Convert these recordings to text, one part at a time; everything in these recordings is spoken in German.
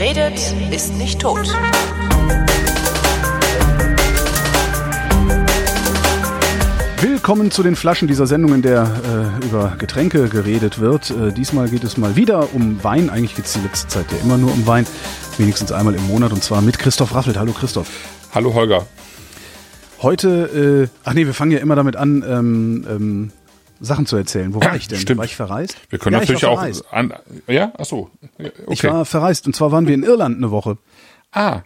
Wer redet, ist nicht tot. Willkommen zu den Flaschen dieser Sendung, in der äh, über Getränke geredet wird. Äh, diesmal geht es mal wieder um Wein. Eigentlich geht es die letzte Zeit ja immer nur um Wein. Wenigstens einmal im Monat und zwar mit Christoph Raffelt. Hallo Christoph. Hallo Holger. Heute, äh, ach nee, wir fangen ja immer damit an, ähm, ähm, Sachen zu erzählen. Wo war ich denn? Stimmt. War ich verreist? Wir können ja, natürlich auch an, ja, ach so. Okay. Ich war verreist und zwar waren wir in Irland eine Woche ah,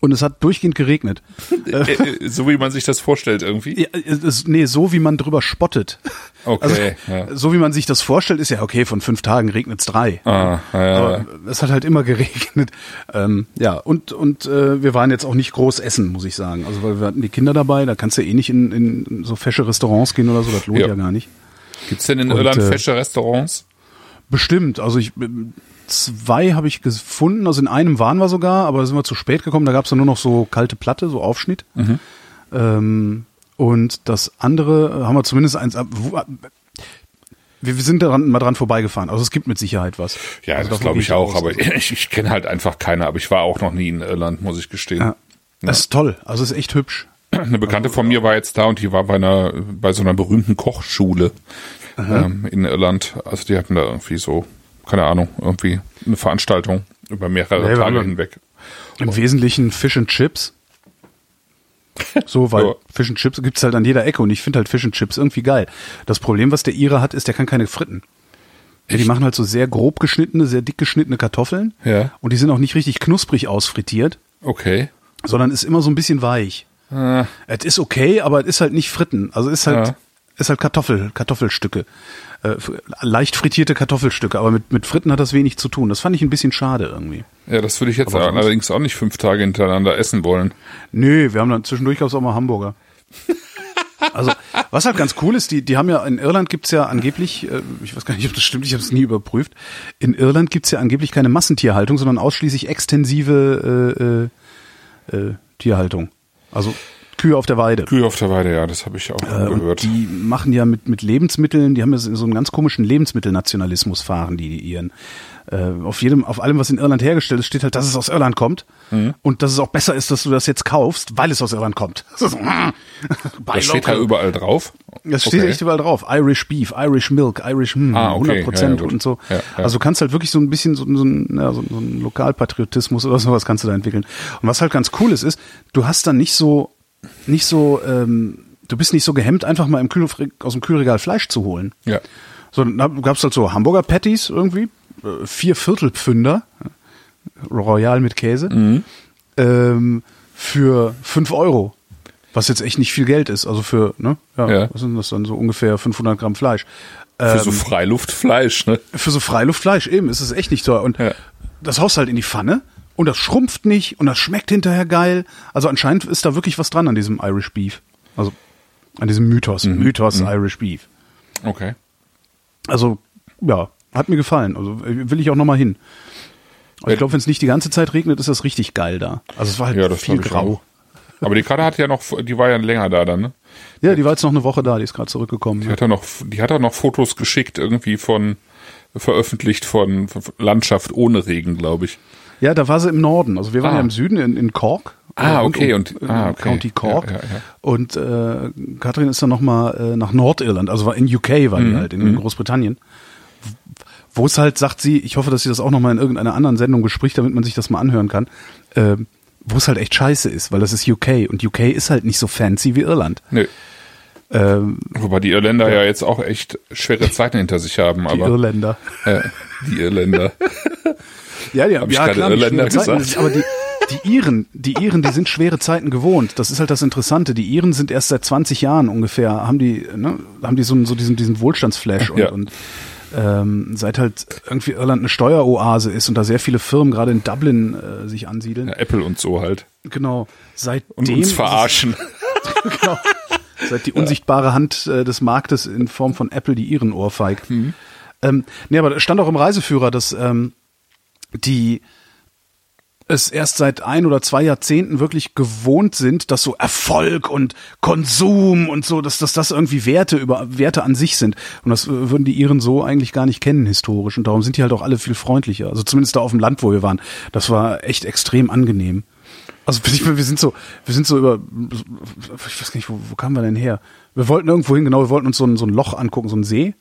und es hat durchgehend geregnet. äh, äh, so wie man sich das vorstellt irgendwie. Ja, es ist, nee, so wie man drüber spottet. Okay, Also, ja. So wie man sich das vorstellt, ist ja okay, von fünf Tagen regnet's drei. Ah, ja, ja. Aber es hat halt immer geregnet. Ähm, ja, und, und äh, wir waren jetzt auch nicht groß essen, muss ich sagen. Also weil wir hatten die Kinder dabei, da kannst du eh nicht in, in so fesche Restaurants gehen oder so, das lohnt ja, Ja. gar nicht. Gibt's denn in Und, Irland äh, fesche Restaurants? Bestimmt. Also ich zwei habe ich gefunden, also in einem waren wir sogar, aber da sind wir zu spät gekommen, da gab's dann nur noch so kalte Platte, so Aufschnitt. Ähm, und das andere äh, haben wir zumindest eins wo- Wir, sind daran mal dran vorbeigefahren. Also es gibt mit Sicherheit was. Ja, also das glaube ich auch, aus. aber ich, ich kenne halt einfach keine, aber ich war auch noch nie in Irland, muss ich gestehen. Ja. Das ist toll. Also es ist echt hübsch. Eine Bekannte von mir war jetzt da und die war bei einer, bei so einer berühmten Kochschule ähm, in Irland. Also die hatten da irgendwie so, keine Ahnung, irgendwie eine Veranstaltung über mehrere wir Tage hinweg. Im Wesentlichen Fish and Chips. So, weil Ja. Fish and Chips gibt's halt an jeder Ecke und ich finde halt Fish and Chips irgendwie geil. Das Problem, was der Ire hat, ist, der kann keine fritten. Ja, die machen halt so sehr grob geschnittene, sehr dick geschnittene Kartoffeln. Ja. Und die sind auch nicht richtig knusprig ausfrittiert, Okay. sondern ist immer so ein bisschen weich. Äh, Es ist okay, aber es ist halt nicht fritten. Also ist halt, Ja. ist halt Kartoffel, Kartoffelstücke. Äh, leicht frittierte Kartoffelstücke, aber mit, mit Fritten hat das wenig zu tun. Das fand ich ein bisschen schade irgendwie. ja, das würde ich jetzt Aber allerdings auch nicht fünf Tage hintereinander essen wollen. Nö, wir haben dann zwischendurch gab's auch mal Hamburger. Also, was halt ganz cool ist, die, die haben ja, in Irland gibt's ja angeblich, äh, ich weiß gar nicht, ob das stimmt, ich habe es nie überprüft, in Irland gibt's ja angeblich keine Massentierhaltung, sondern ausschließlich extensive äh, äh, äh, Tierhaltung. Also Kühe auf der Weide. Kühe auf der Weide, ja, das habe ich auch Äh, gehört. die machen ja mit, mit Lebensmitteln, die haben ja so einen ganz komischen Lebensmittelnationalismus fahren, die, die ihren. Äh, auf jedem, auf allem, was in Irland hergestellt ist, steht halt, dass es aus Irland kommt. Mhm. Und dass es auch besser ist, dass du das jetzt kaufst, weil es aus Irland kommt. Das, ist so, das steht da überall drauf. das steht Okay. echt überall drauf. Irish Beef, Irish Milk, Irish hm, Ah, okay. 100 Prozent Ja, ja, und so. Ja. Also du kannst halt wirklich so ein bisschen so, so, ein, ja, so, so ein Lokalpatriotismus oder sowas kannst du da entwickeln. Und was halt ganz cool ist, ist, du hast dann nicht so, nicht so, ähm, du bist nicht so gehemmt, einfach mal im Kühl, aus dem Kühlregal Fleisch zu holen. Ja. So, dann gab's halt so Hamburger Patties irgendwie, vier Viertelpfünder, Royal mit Käse, Mhm. ähm, für fünf Euro. Was jetzt echt nicht viel Geld ist. Also für, ne? Ja, Ja. was sind das dann? So ungefähr 500 Gramm Fleisch. Für Ähm, so Freiluftfleisch, ne? für so Freiluftfleisch eben ist es echt nicht teuer. Und Ja. das haust halt in die Pfanne und das schrumpft nicht und das schmeckt hinterher geil. Also anscheinend ist da wirklich was dran an diesem Irish Beef. Also an diesem Mythos. Mhm. Mythos Irish Beef. Okay. Also, ja, hat mir gefallen. Also will ich auch nochmal hin. Aber ich glaube, wenn es nicht die ganze Zeit regnet, ist das richtig geil da. Also es war halt Ja, viel grau. Aber die Karte hat ja noch, die war ja länger da dann, ne? Ja, die war jetzt noch eine Woche da, die ist gerade zurückgekommen. Die hat ja noch, die hat auch noch Fotos geschickt, irgendwie von, veröffentlicht von, Landschaft ohne Regen, glaube ich. Ja, da war sie im Norden. Also wir waren Ah. ja im Süden in, in Cork. Ah, Äh, okay, um- und- äh, ah, okay. County Cork. Ja, ja, ja. Und äh, Katrin ist dann nochmal äh, nach Nordirland, also war in UK war die Mhm, halt, in Großbritannien. Wo es halt, sagt sie, ich hoffe, dass sie das auch nochmal in irgendeiner anderen Sendung bespricht, damit man sich das mal anhören kann, äh, wo es halt echt scheiße ist, weil das ist UK und UK ist halt nicht so fancy wie Irland. Nö. Ähm, Wobei die Irländer ja jetzt auch echt schwere Zeiten hinter sich haben, die aber Irländer. äh, die Irländer. Ja, die Hab ich ja, klar, Irländer schwere Zeiten, gesagt? aber die, die Iren, die Iren, die sind schwere Zeiten gewohnt. Das ist halt das Interessante. Die Iren sind erst seit 20 Jahren ungefähr, haben die, ne, haben die so, so diesen, diesen Wohlstandsflash und, Ja. und ähm, seit halt irgendwie Irland eine Steueroase ist und da sehr viele Firmen gerade in Dublin äh, sich ansiedeln. Ja, Apple und so halt. Genau. Seitdem Und uns ist es- verarschen. genau. Seit die unsichtbare Hand äh, des Marktes in Form von Apple die ihren ohrfeigt. Mhm. Ähm, nee, aber stand auch im Reiseführer, dass ähm, die es erst seit ein oder zwei Jahrzehnten wirklich gewohnt sind, dass so Erfolg und Konsum und so, dass, dass das irgendwie Werte über Werte an sich sind. Und das würden die Iren so eigentlich gar nicht kennen historisch. Und darum sind die halt auch alle viel freundlicher. Also zumindest da auf dem Land, wo wir waren. Das war echt extrem angenehm. Also wir sind so, wir sind so über, ich weiß nicht, wo, wo kamen wir denn her? Wir wollten irgendwo hin, genau, wir wollten uns so ein, so ein Loch angucken, so ein See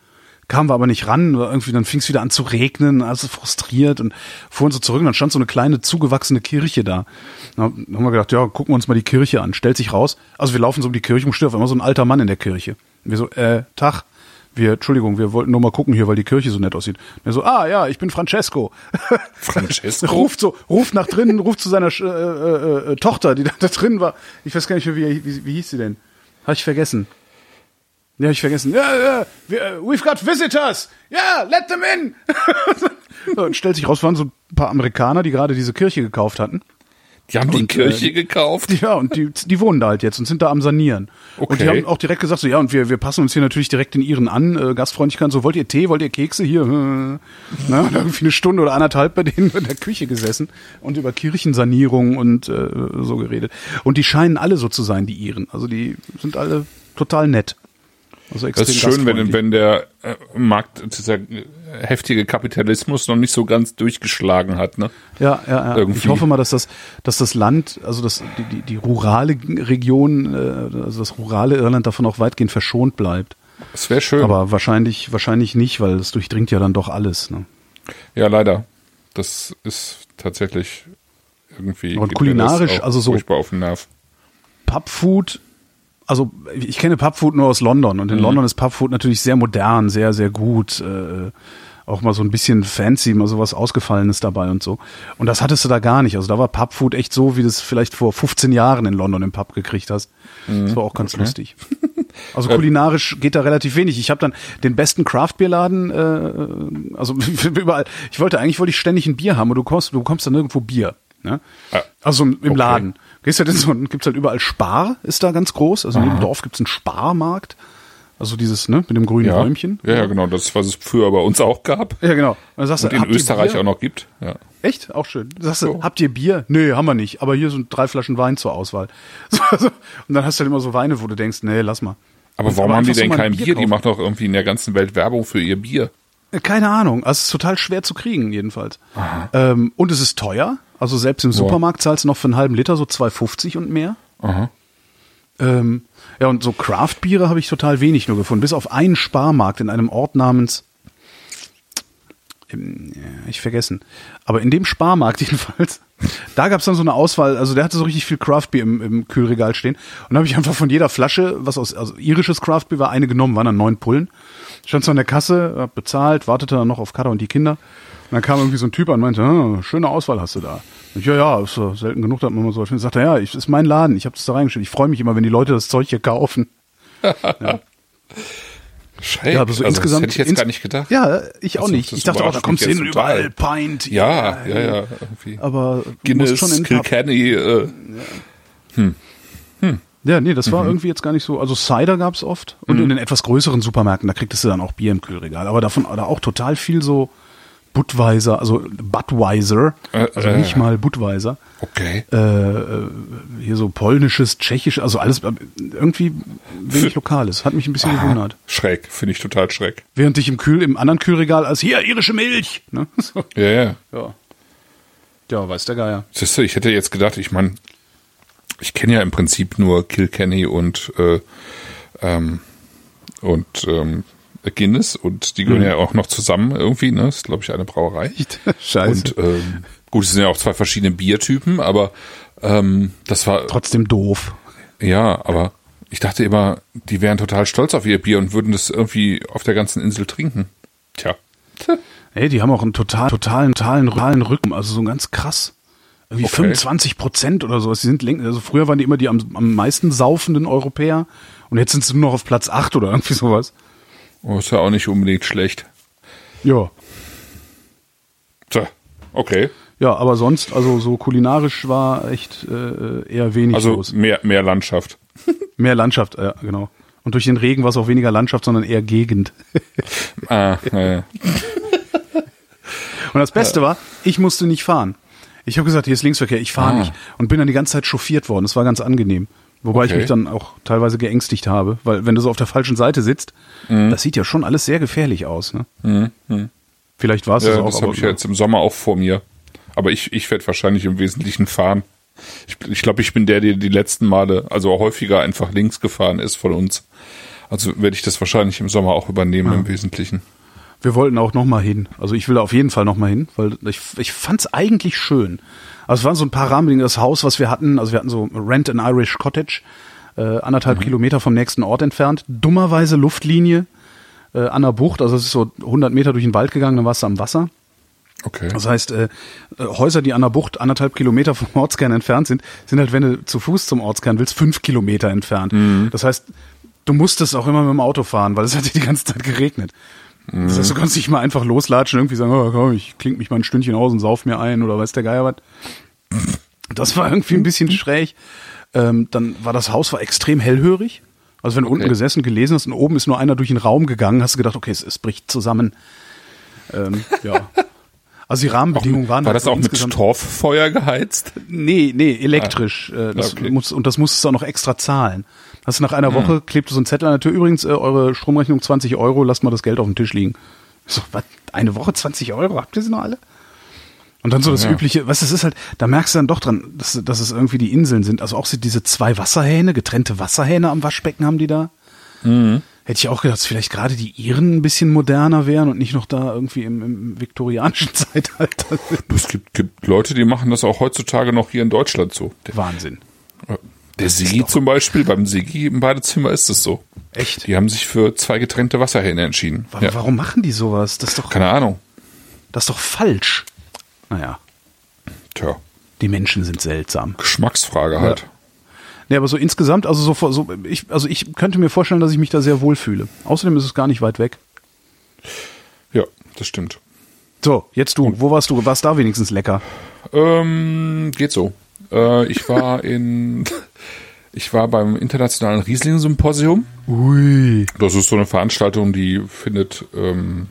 kamen wir aber nicht ran, irgendwie, dann fing es wieder an zu regnen, also frustriert und fuhren so zurück und dann stand so eine kleine zugewachsene Kirche da. Dann haben wir gedacht, ja, gucken wir uns mal die Kirche an. Stellt sich raus, also wir laufen so um die Kirche und steht auf einmal so ein alter Mann in der Kirche. Und wir so, äh, Tag, wir, Entschuldigung, wir wollten nur mal gucken hier, weil die Kirche so nett aussieht. Und er so, ah ja, ich bin Francesco. Francesco? ruft so, ruft nach drinnen, ruft zu seiner äh, äh, äh, Tochter, die da, da drin war. Ich weiß gar nicht mehr, wie, wie, wie hieß sie denn? Habe ich vergessen. Ja, ich vergessen. Ja, ja, wir, we've got visitors. Ja, yeah, let them in. so, und stellt sich raus, waren so ein paar Amerikaner, die gerade diese Kirche gekauft hatten. Die haben die Und, Kirche äh, gekauft? Ja, und die, die wohnen da halt jetzt und sind da am Sanieren. Und die Okay. haben auch direkt gesagt, so, ja, und wir, wir passen uns hier natürlich direkt in ihren an, äh, Gastfreundlichkeit, so, wollt ihr Tee, wollt ihr Kekse hier? Äh, na, und irgendwie eine Stunde oder anderthalb bei denen in der Küche gesessen und über Kirchensanierung und äh, so geredet. Und die scheinen alle so zu sein, die Iren. Also die sind alle total nett. Also Das ist schön, wenn, wenn der äh, Markt, dieser heftige Kapitalismus noch nicht so ganz durchgeschlagen hat, ne? Ja, ja, ja. Irgendwie. Ich hoffe mal, dass das, dass das Land, also das, die, die, die rurale Region, äh, also das rurale Irland davon auch weitgehend verschont bleibt. Das wäre schön. Aber wahrscheinlich, wahrscheinlich nicht, weil es durchdringt ja dann doch alles. Ne? ja, leider. Das ist tatsächlich irgendwie. Und kulinarisch, also so- Furchtbar auf den Nerv. Pubfood, also ich kenne Pubfood nur aus London und in London ist Pubfood natürlich sehr modern, sehr, sehr gut. Äh, auch mal so ein bisschen fancy, mal sowas Ausgefallenes dabei und so. Und das hattest du da gar nicht. Also da war Pubfood echt so, wie du es vielleicht vor 15 Jahren in London im Pub gekriegt hast. Das war auch ganz lustig. Also kulinarisch geht da relativ wenig. Ich habe dann den besten Craft-Bierladen, äh, also überall. Ich wollte eigentlich wollte ich ständig ein Bier haben, und du kommst, du bekommst dann nirgendwo Bier. Ne? Ah, Also im, im okay. Laden. Gehst halt in so, gibt's halt überall Spar, ist da ganz groß. Also in jedem Dorf gibt's einen Sparmarkt. Also dieses, ne, mit dem grünen Ja. Räumchen. ja, ja, genau. Das, was es früher bei uns auch gab. Ja, genau. Und dann sagst Und du, in Österreich Bier? auch noch gibt. Ja. Echt? Auch schön. Sagst du, So. habt ihr Bier? Nee, haben wir nicht. Aber hier sind drei Flaschen Wein zur Auswahl. So, so. Und dann hast du halt immer so Weine, wo du denkst, nee, lass mal. Aber warum haben die denn kein Bier? Die kaufen. machen doch irgendwie in der ganzen Welt Werbung für ihr Bier. Äh, Keine Ahnung. Also es ist total schwer zu kriegen, jedenfalls. Ähm, und es ist teuer. Also selbst im Supermarkt zahlst du noch für einen halben Liter so 2,50 und mehr. Aha. Ähm, ja, und so Craft-Biere habe ich total wenig nur gefunden. Bis auf einen Sparmarkt in einem Ort namens. Ähm, ja, Ich vergessen. Aber in dem Sparmarkt jedenfalls, da gab es dann so eine Auswahl, also der hatte so richtig viel Craft-Bier im, im Kühlregal stehen. Und da habe ich einfach von jeder Flasche, was aus also irisches Craft-Bier war, eine genommen, waren dann neun Pullen. Stand so an der Kasse, hab bezahlt, wartete dann noch auf Kada und die Kinder. Und dann kam irgendwie so ein Typ an und meinte, ah, schöne Auswahl hast du da. Ich, ja, ja, ist so selten genug, dass man mal so findet. Sagt er, ja, ich, ist mein Laden, ich habe das da reingestellt. Ich freue mich immer, wenn die Leute das Zeug hier kaufen. Schräg. Ja, aber so also, insgesamt. Das hätte ich jetzt ins- gar nicht gedacht. Ja, ich auch Also, nicht. Ich dachte auch, da kommst du hin und überall. Pint. Ja, ja, ja. Irgendwie. Aber Guinness, schon in. Kilkenny, äh, Ja, nee, das war Mhm. irgendwie jetzt gar nicht so. Also Cider gab's oft und in den etwas größeren Supermärkten, da kriegtest du dann auch Bier im Kühlregal. Aber davon da auch total viel so Budweiser, also Budweiser, Äh, also äh. nicht mal Budweiser. okay. Äh, äh, hier so polnisches, tschechisches, also alles äh, irgendwie wenig Lokales. Hat mich ein bisschen gewundert. Schräg, finde ich total schräg. Während ich im Kühl, im anderen Kühlregal als hier irische Milch. Ne? So. Ja, ja. Ja. Ja, weiß der Geier. Siehst du, ich hätte jetzt gedacht, ich meine, ich kenne ja im Prinzip nur Kilkenny und äh, ähm, und ähm, Guinness und die gehören Mhm. ja auch noch zusammen irgendwie, ne? Das ist, glaube ich, eine Brauerei. Scheiße. Und ähm, gut, es sind ja auch zwei verschiedene Biertypen, aber ähm, das war Trotzdem doof. ja, aber ich dachte immer, die wären total stolz auf ihr Bier und würden das irgendwie auf der ganzen Insel trinken. Tja. Ey, die haben auch einen total, totalen, totalen, totalen Rücken, also so ganz krass. Irgendwie Okay. 25 Prozent oder sowas. Die sind läng- also früher waren die immer die am, am meisten saufenden Europäer und jetzt sind sie nur noch auf Platz 8 oder irgendwie sowas. Oh, ist ja auch nicht unbedingt schlecht. Ja. Tja, okay. Ja, aber sonst, also so kulinarisch war echt äh, eher wenig Also los. mehr, mehr Landschaft. Mehr Landschaft, ja, genau. Und durch den Regen war es auch weniger Landschaft, sondern eher Gegend. Ah, naja. Und das Beste war, ich musste nicht fahren. Ich habe gesagt, hier ist Linksverkehr, ich fahre Ah. nicht. Und bin dann die ganze Zeit chauffiert worden. Das war ganz angenehm. Wobei ich Okay. mich dann auch teilweise geängstigt habe, weil wenn du so auf der falschen Seite sitzt, Mhm. das sieht ja schon alles sehr gefährlich aus. Ne? Vielleicht war es das Ja, auch. das habe ich ja jetzt im Sommer auch vor mir. Aber ich, ich werde wahrscheinlich im Wesentlichen fahren. Ich, ich glaube, ich bin der, der die letzten Male, also häufiger einfach links gefahren ist von uns. Also werde ich das wahrscheinlich im Sommer auch übernehmen im Wesentlichen. Wir wollten auch noch mal hin. Also ich will da auf jeden Fall noch mal hin, weil ich, ich fand es eigentlich schön. Also es waren so ein paar Rahmenbedingungen. Das Haus, was wir hatten, also wir hatten so Rent an Irish Cottage, äh, anderthalb Kilometer vom nächsten Ort entfernt. Dummerweise Luftlinie äh, an der Bucht, also es ist so 100 Meter durch den Wald gegangen, dann warst du am Wasser. Okay. Das heißt, äh, äh, Häuser, die an der Bucht anderthalb Kilometer vom Ortskern entfernt sind, sind halt, wenn du zu Fuß zum Ortskern willst, fünf Kilometer entfernt. Das heißt, du musstest auch immer mit dem Auto fahren, weil es hat die ganze Zeit geregnet. Das heißt, du kannst nicht mal einfach loslatschen, irgendwie sagen, oh, komm, ich kling mich mal ein Stündchen aus und sauf mir ein oder weiß der Geier was. Das war irgendwie ein bisschen schräg. Ähm, dann war das Haus war extrem hellhörig. Also wenn du unten Okay. gesessen gelesen hast und oben ist nur einer durch den Raum gegangen, hast du gedacht, okay, es, es bricht zusammen. Ähm, ja. Also die Rahmenbedingungen waren War halt das auch mit Torffeuer geheizt? Nee, nee, elektrisch. Äh, das Okay. muss, und das musstest du auch noch extra zahlen. Hast du nach Hm. einer Woche klebte so ein Zettel an der Tür. Übrigens, äh, eure Stromrechnung 20 Euro, lasst mal das Geld auf dem Tisch liegen. So, was? Eine Woche 20 Euro? Habt ihr sie noch alle? Und dann so das Ja. übliche, was das ist halt, da merkst du dann doch dran, dass, dass es irgendwie die Inseln sind. Also auch diese zwei Wasserhähne, getrennte Wasserhähne am Waschbecken haben die da. Mhm. Hätte ich auch gedacht, dass vielleicht gerade die Iren ein bisschen moderner wären und nicht noch da irgendwie im, im viktorianischen Zeitalter sind. Es gibt, gibt Leute, die machen das auch heutzutage noch hier in Deutschland so. Wahnsinn. Der Sigi zum Beispiel, beim Sigi im Badezimmer ist es so. Echt? Die haben sich für zwei getrennte Wasserhähne entschieden. Warum, Ja. warum machen die sowas? Das ist doch, Keine Ahnung. das ist doch falsch. Naja, Tja, die Menschen sind seltsam. Geschmacksfrage halt. Nee, aber so insgesamt, also so, vor- so ich, also ich könnte mir vorstellen, dass ich mich da sehr wohl fühle. Außerdem ist es gar nicht weit weg. Ja, das stimmt. So, jetzt du. Wo warst du? War's da wenigstens lecker? Ähm, geht so. Äh, ich war in, ich war beim internationalen Riesling-Symposium. Ui. Das ist so eine Veranstaltung, die findet, ähm,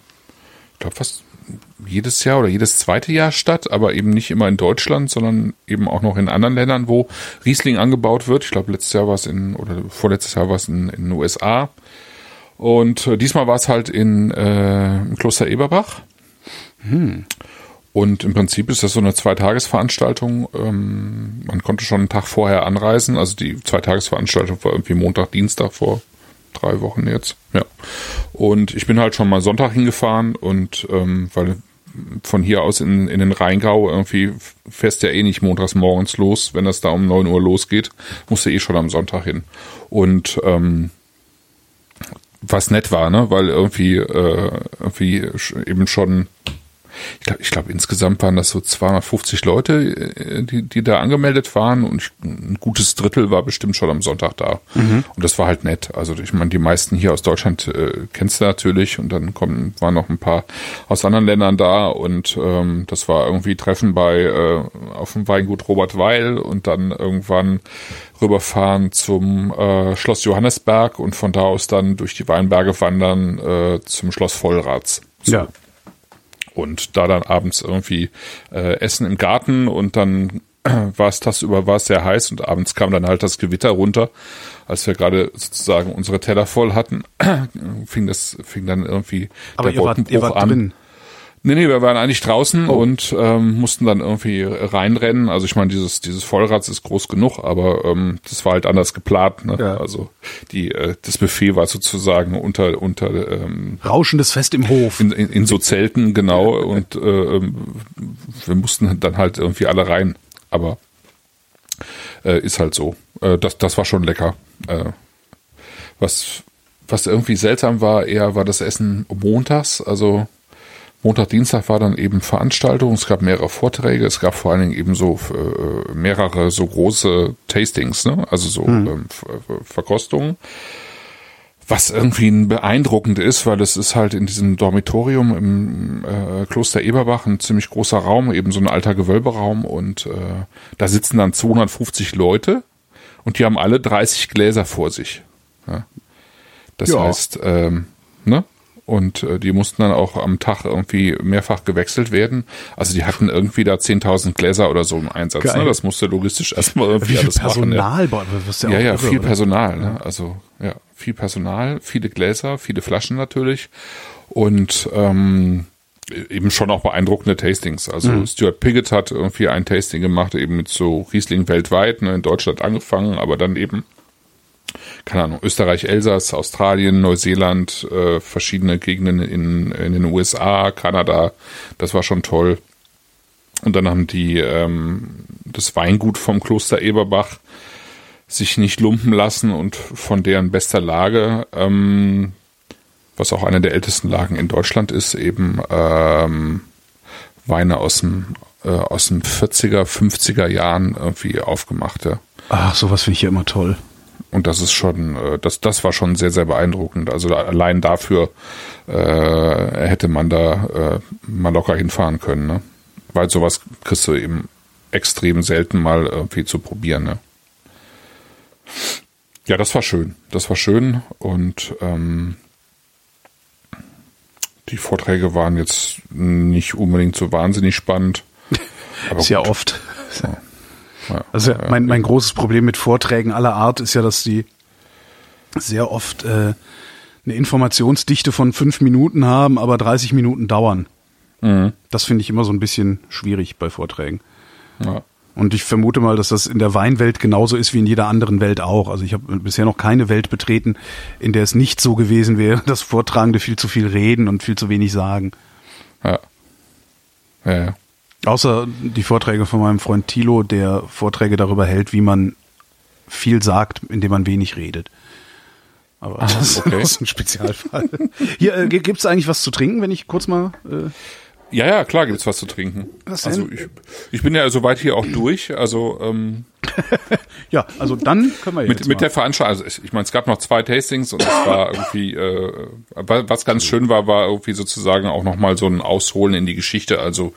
ich glaube fast jedes Jahr oder jedes zweite Jahr statt, aber eben nicht immer in Deutschland, sondern eben auch noch in anderen Ländern, wo Riesling angebaut wird. Ich glaube, letztes Jahr war es in, oder vorletztes Jahr war es in, in den USA. Und äh, diesmal war es halt in äh, im Kloster Eberbach. Und im Prinzip ist das so eine Zweitagesveranstaltung. Ähm, man konnte schon einen Tag vorher anreisen. Also die Zweitagesveranstaltung war irgendwie Montag, Dienstag vor drei Wochen jetzt. Ja. Und ich bin halt schon mal Sonntag hingefahren und ähm, weil von hier aus in, in den Rheingau irgendwie fährst ja eh nicht montags morgens los, wenn das da um 9 Uhr losgeht, musst du eh schon am Sonntag hin. Und ähm, was nett war, ne? Weil irgendwie, äh, irgendwie eben schon, ich glaube, ich glaub, insgesamt waren das so 250 Leute, äh, die, die da angemeldet waren und ich, ein gutes Drittel war bestimmt schon am Sonntag da. Und das war halt nett. Also ich meine, die meisten hier aus Deutschland äh, kennst du natürlich und dann kommen, waren noch ein paar aus anderen Ländern da und ähm, das war irgendwie Treffen bei äh, auf dem Weingut Robert Weil und dann irgendwann rüberfahren zum äh, Schloss Johannesberg und von da aus dann durch die Weinberge wandern äh, zum Schloss Vollrats. So. Ja. Und da dann abends irgendwie äh, Essen im Garten und dann war es tagsüber war es sehr heiß und abends kam dann halt das Gewitter runter. Als wir gerade sozusagen unsere Teller voll hatten, fing das, fing dann irgendwie Aber der ihr wart, ihr Wolkenbruch wart an. drin. Nee, nee, wir waren eigentlich draußen Oh. und ähm, mussten dann irgendwie reinrennen. Also ich meine, dieses, dieses Vollrad ist groß genug, aber ähm, das war halt anders geplant. Ne? Ja. Also die, äh, das Buffet war sozusagen unter, unter ähm, Rauschendes Fest im Hof. in, in, in so Zelten, genau. Und äh, ähm, wir mussten dann halt irgendwie alle rein. Aber äh, ist halt so. Äh, das, das war schon lecker. Äh, was, was irgendwie seltsam war, eher war das Essen montags. Also Montag, Dienstag war dann eben Veranstaltung. Es gab mehrere Vorträge. Es gab vor allen Dingen eben so äh, mehrere so große Tastings, ne? also so ähm, Ver- Ver- Verkostungen. Was irgendwie beeindruckend ist, weil es ist halt in diesem Dormitorium im äh, Kloster Eberbach ein ziemlich großer Raum, eben so ein alter Gewölberaum und äh, da sitzen dann 250 Leute und die haben alle 30 Gläser vor sich. Ja. Das Ja. heißt, ähm, ne? Und äh, die mussten dann auch am Tag irgendwie mehrfach gewechselt werden. Also die hatten irgendwie da 10.000 Gläser oder so im Einsatz. Ne? Das musste logistisch erstmal irgendwie alles Personal? machen. Ja, wirst Ja, ja, irre, viel oder? Personal. Ne? Also ja, viel Personal, viele Gläser, viele Flaschen natürlich und ähm, eben schon auch beeindruckende Tastings. Also Mhm. Stuart Piggott hat irgendwie ein Tasting gemacht, eben mit so Riesling weltweit, ne, in Deutschland angefangen, aber dann eben keine Ahnung, Österreich, Elsass, Australien, Neuseeland, äh, verschiedene Gegenden in, in den USA, Kanada, das war schon toll. Und dann haben die ähm, das Weingut vom Kloster Eberbach sich nicht lumpen lassen und von deren bester Lage, ähm, was auch eine der ältesten Lagen in Deutschland ist, eben ähm, Weine aus dem, äh, aus den 40er, 50er Jahren irgendwie aufgemachte. Ach, sowas finde ich ja immer toll. Und das ist schon, äh, das, das war schon sehr, sehr beeindruckend. Also allein dafür äh, hätte man da äh, mal locker hinfahren können, ne? Weil sowas kriegst du eben extrem selten mal irgendwie zu probieren, ne? Ja, das war schön. Das war schön und ähm, die Vorträge waren jetzt nicht unbedingt so wahnsinnig spannend. Aber Ist ja oft. Ja. Also mein, mein großes Problem mit Vorträgen aller Art ist ja, dass die sehr oft äh, eine Informationsdichte von fünf Minuten haben, aber 30 Minuten dauern. Das finde ich immer so ein bisschen schwierig bei Vorträgen. Ja. Und ich vermute mal, dass das in der Weinwelt genauso ist wie in jeder anderen Welt auch. Also ich habe bisher noch keine Welt betreten, in der es nicht so gewesen wäre, dass Vortragende viel zu viel reden und viel zu wenig sagen. Ja. Ja, ja. Außer die Vorträge von meinem Freund Thilo, der Vorträge darüber hält, wie man viel sagt, indem man wenig redet. Aber das okay. ist ein Spezialfall. Hier, äh, gibt es eigentlich was zu trinken, wenn ich kurz mal... Äh, Ja, ja, klar gibt's was zu trinken. Was also ich, ich bin ja soweit hier auch durch. Also ähm, ja, also dann können wir jetzt mit, mit der Veranstaltung, also ich, ich meine, es gab noch zwei Tastings und es war irgendwie, äh, wa- was ganz schön war, war irgendwie sozusagen auch nochmal so ein Ausholen in die Geschichte, also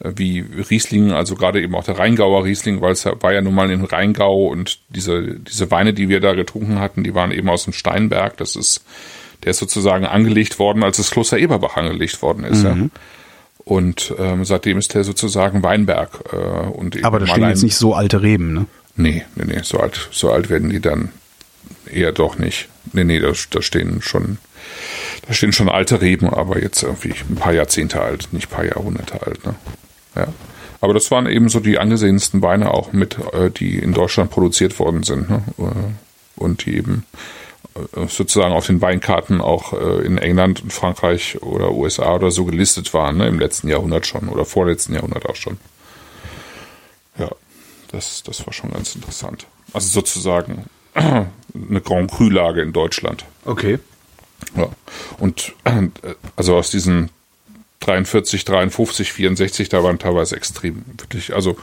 äh, wie Riesling, also gerade eben auch der Rheingauer Riesling, weil es war ja nun mal im Rheingau und diese, diese Weine, die wir da getrunken hatten, die waren eben aus dem Steinberg. Das ist, der ist sozusagen angelegt worden, als das Kloster Eberbach angelegt worden ist. Ja. Und ähm, seitdem ist der sozusagen Weinberg. Äh, und eben Aber da stehen jetzt nicht so alte Reben, ne? Nee, nee, nee, so alt, so alt werden die dann eher doch nicht. Nee, nee, da, da stehen schon, da stehen schon alte Reben, aber jetzt irgendwie ein paar Jahrzehnte alt, nicht ein paar Jahrhunderte alt, ne? Ja. Aber das waren eben so die angesehensten Weine auch mit, äh, die in Deutschland produziert worden sind, ne? Äh, Und die eben sozusagen auf den Weinkarten auch äh, in England und Frankreich oder USA oder so gelistet waren, ne? Im letzten Jahrhundert schon oder vorletzten Jahrhundert auch schon. Ja, das, das war schon ganz interessant. Also sozusagen eine Grand Cru-Lage in Deutschland. Okay. Ja. Und äh, also aus diesen 43, 53, 64, da waren teilweise extrem, wirklich, also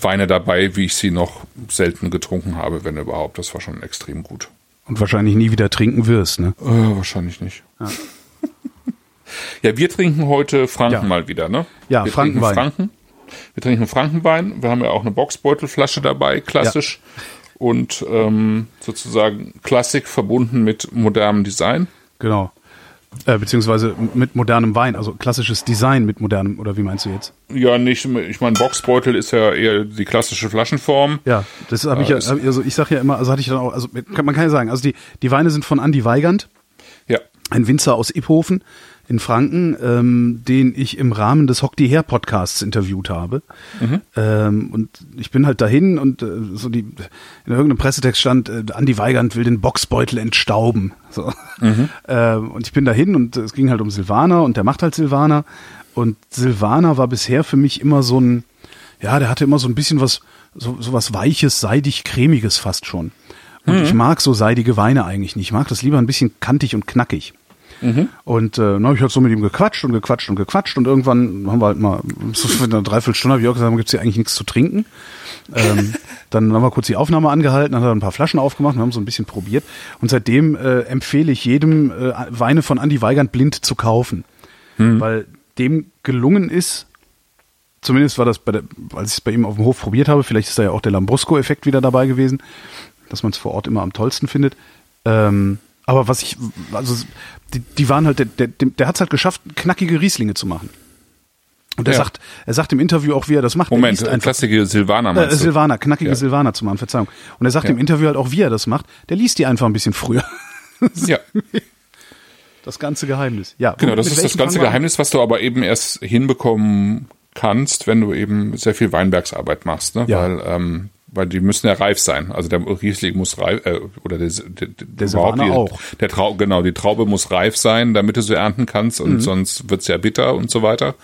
Weine dabei, wie ich sie noch selten getrunken habe, wenn überhaupt. Das war schon extrem gut. Und wahrscheinlich nie wieder trinken wirst, ne? Äh, wahrscheinlich nicht. Ja. wir trinken heute Franken Ja. mal wieder, ne? Ja, wir Frankenwein. Trinken Franken. Wir trinken Frankenwein. Wir haben ja auch eine Boxbeutelflasche dabei, klassisch. Und ähm, sozusagen Klassik verbunden mit modernem Design. Genau. Äh, beziehungsweise mit modernem Wein, also klassisches Design mit modernem, oder wie meinst du jetzt? Ja, nicht, ich meine, Boxbeutel ist ja eher die klassische Flaschenform. Ja, das habe ich ja, ist- hab- also ich sag ja immer, also hatte ich dann auch, also man kann ja sagen, also die, die Weine sind von Andy Weigand, Ja. ein Winzer aus Iphofen in Franken, ähm, den ich im Rahmen des Hock die Her Podcasts interviewt habe. Ähm, und ich bin halt dahin und äh, so die in irgendeinem Pressetext stand, äh, Andi Weigand will den Boxbeutel entstauben. So. Ähm, und ich bin dahin und es ging halt um Silvaner und der macht halt Silvaner. Und Silvaner war bisher für mich immer so ein, ja, der hatte immer so ein bisschen was, so, so was Weiches, seidig, cremiges fast schon. Und ich mag so seidige Weine eigentlich nicht. Ich mag das lieber ein bisschen kantig und knackig. Und äh, dann habe ich halt so mit ihm gequatscht und gequatscht und gequatscht und irgendwann haben wir halt mal, so für eine Dreiviertelstunde habe ich auch gesagt, gibt es hier eigentlich nichts zu trinken. ähm, dann haben wir kurz die Aufnahme angehalten, dann hat er ein paar Flaschen aufgemacht und haben so ein bisschen probiert. Und seitdem äh, empfehle ich jedem, äh, Weine von Andy Weigand blind zu kaufen. Weil dem gelungen ist, zumindest war das bei der, als ich es bei ihm auf dem Hof probiert habe, vielleicht ist da ja auch der Lambrusco-Effekt wieder dabei gewesen, dass man es vor Ort immer am tollsten findet, ähm, Aber was ich, also die, die waren halt, der, der, der hat es halt geschafft, knackige Rieslinge zu machen. Und er Ja. sagt, er sagt im Interview auch, wie er das macht. Moment, liest äh, einfach- klassische Silvaner äh, meinst du? Silvaner, knackige Ja. Silvaner zu machen, Verzeihung. Und er sagt Ja. im Interview halt auch, wie er das macht. Der liest die einfach ein bisschen früher. Ja, Das ganze Geheimnis. Ja. genau, das ist das ganze? Geheimnis, was du aber eben erst hinbekommen kannst, wenn du eben sehr viel Weinbergsarbeit machst, ne? Ja. Weil, ähm, weil die müssen ja reif sein. Also der Riesling muss reif, äh, oder der, der, der, die, auch. Der Trau, genau, die Traube muss reif sein, damit du sie ernten kannst Mhm. und sonst wird's ja bitter und so weiter.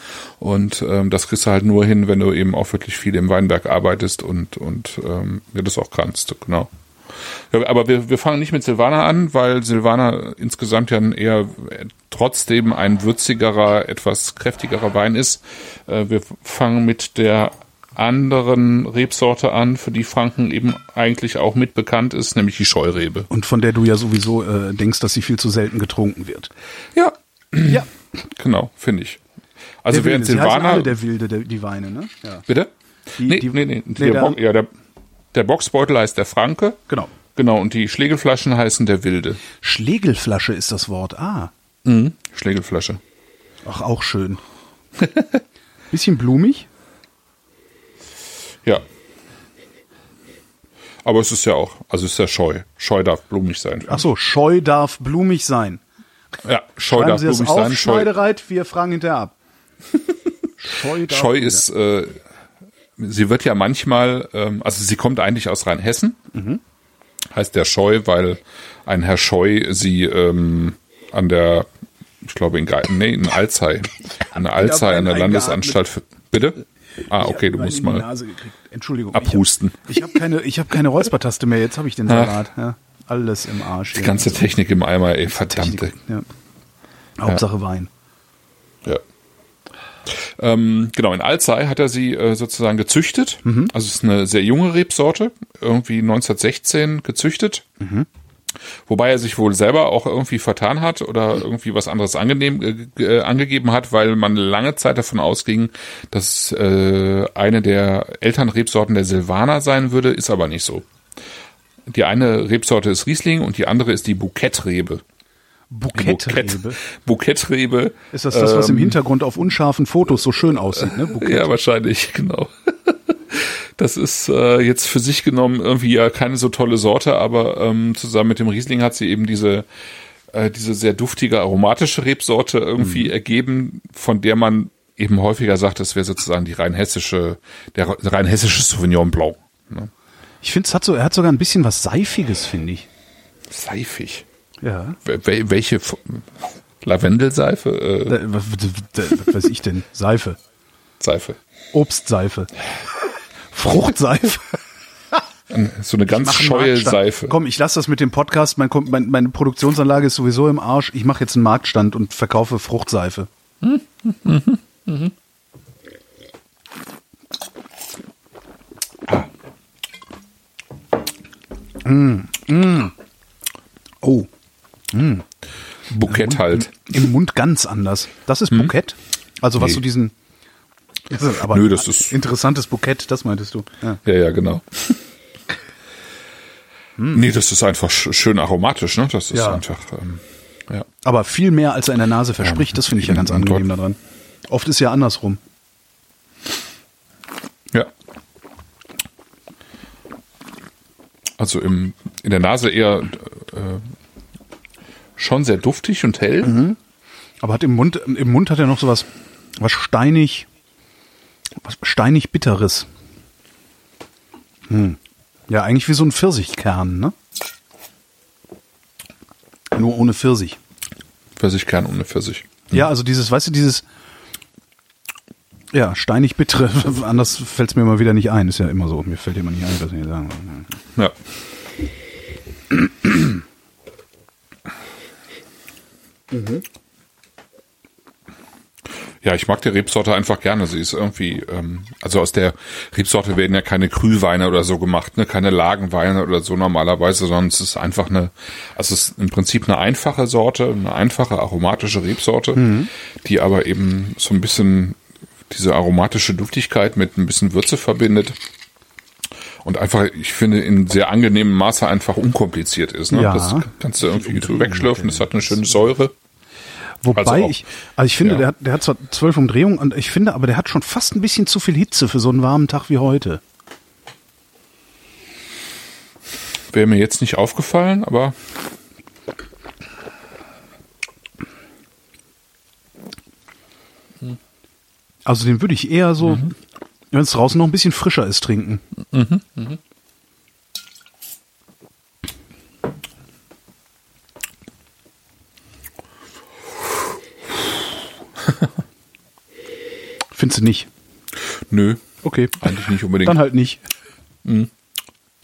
Und ähm, das kriegst du halt nur hin, wenn du eben auch wirklich viel im Weinberg arbeitest und, und ähm, ja, das auch kannst, genau. Ja, aber wir, wir fangen nicht mit Silvaner an, weil Silvaner insgesamt ja ein eher äh, trotzdem ein würzigerer, etwas kräftigerer Wein ist. Äh, wir fangen mit der anderen Rebsorte an, für die Franken eben eigentlich auch mit bekannt ist, nämlich die Scheurebe. Und von der du ja sowieso äh, denkst, dass sie viel zu selten getrunken wird. Ja, Ja. genau, finde ich. Also der während Wilde. Silvaner. alle der Wilde, der, die Weine, ne? Ja. bitte? Die- nee, die- nee, nee, nee, der, der- ja, der, der Boxbeutel heißt der Franke. Genau. Genau, und die Schlegelflaschen heißen der Wilde. Schlegelflasche ist das Wort. Ah. Schlegelflasche. Ach, auch schön. Bisschen blumig. Ja. Aber es ist ja auch, also es ist ja scheu. Scheu darf blumig sein. Ach so, Scheu darf blumig sein. Ja, Scheu Schreiben darf Sie blumig auf, sein. Schneidereit, wir fragen hinterher ab. Scheu, darf Scheu ist, äh, sie wird ja manchmal, ähm, also sie kommt eigentlich aus Rheinhessen. Mhm. Heißt der Scheu, weil ein Herr Scheu sie ähm, an der, ich glaube in, Ge nee, in Alzey, an der Alzey, an der. Landesanstalt für, bitte? Ah, okay, du musst mal. Entschuldigung. abhusten. Ich habe hab keine, ich hab keine Räuspertaste mehr. Jetzt habe ich den Salat. Ja, alles im Arsch. Die ganze Technik im Eimer, ey, verdammte. Ja. Hauptsache Wein. Ja. Ähm, genau, in Alzey hat er sie äh, sozusagen gezüchtet. Also es ist eine sehr junge Rebsorte, irgendwie 1916 gezüchtet. Wobei er sich wohl selber auch irgendwie vertan hat oder irgendwie was anderes angenehm, äh, äh, angegeben hat, weil man lange Zeit davon ausging, dass äh, eine der Elternrebsorten der Silvaner sein würde, ist aber nicht so. Die eine Rebsorte ist Riesling und die andere ist die Bukettrebe. Bukettrebe. Bukettrebe. Ist das das, was im ähm, Hintergrund auf unscharfen Fotos so schön aussieht? Ne? Bukett. Ja, wahrscheinlich, genau. Das ist äh, jetzt für sich genommen irgendwie ja keine so tolle Sorte, aber ähm, zusammen mit dem Riesling hat sie eben diese, äh, diese sehr duftige aromatische Rebsorte irgendwie ergeben, von der man eben häufiger sagt, das wäre sozusagen die rheinhessische, der rheinhessische Sauvignon Blanc. Ne? Ich finde, es hat so, er hat sogar ein bisschen was Seifiges, finde ich. Seifig. Ja. Wel welche Lavendelseife? Äh, Äh, was, was, was weiß ich denn? Seife. Seife. Obstseife. Fruchtseife. So eine ganz scheue. Seife. Komm, ich lasse das mit dem Podcast. Mein, mein, meine Produktionsanlage ist sowieso im Arsch. Ich mache jetzt einen Marktstand und verkaufe Fruchtseife. Mm, mm. Oh, Bukett halt. im Mund ganz anders. Das ist Bukett. Also was Nee. so diesen. Aber Nö, das ist- interessantes Bukett. Das meintest du? Ja. Ja, ja, genau. Nee, das ist einfach sch schön aromatisch, ne? Das ist Ja. einfach, ähm, ja. Aber viel mehr, als er in der Nase verspricht. Das finde ich ja ganz angenehm dort- daran. Oft ist ja andersrum. Ja. Also im, in der Nase eher äh, schon sehr duftig und hell. Aber hat im Mund, im Mund hat er noch so was, was steinig, steinig bitteres. Hm. Ja, eigentlich wie so ein Pfirsichkern, ne? Nur ohne Pfirsich. Pfirsichkern ohne Pfirsich. Ja, also dieses, weißt du, dieses, ja, steinig bittere, anders fällt es mir immer wieder nicht ein. Ist ja immer so, mir fällt immer nicht ein, was ich sagen will. Ja. Ja, ich mag die Rebsorte einfach gerne. Sie ist irgendwie, ähm, also aus der Rebsorte werden ja keine Krühweine oder so gemacht, ne, keine Lagenweine oder so normalerweise, sondern es ist einfach eine, also es ist im Prinzip eine einfache Sorte, eine einfache aromatische Rebsorte, die aber eben so ein bisschen diese aromatische Duftigkeit mit ein bisschen Würze verbindet. und einfach, ich finde, in sehr angenehmem Maße einfach unkompliziert ist. Ne? Ja. Das kannst du irgendwie so wegschlürfen, das hat eine schöne Säure. Wobei Also ich, also ich finde, ja. der, hat, der hat zwar zwölf Umdrehungen und ich finde, aber der hat schon fast ein bisschen zu viel Hitze für so einen warmen Tag wie heute. Wäre mir jetzt nicht aufgefallen, aber Also den würde ich eher so, Mhm. wenn es draußen noch ein bisschen frischer ist, trinken. Findest du nicht? nö, Okay. eigentlich nicht unbedingt. Dann halt nicht.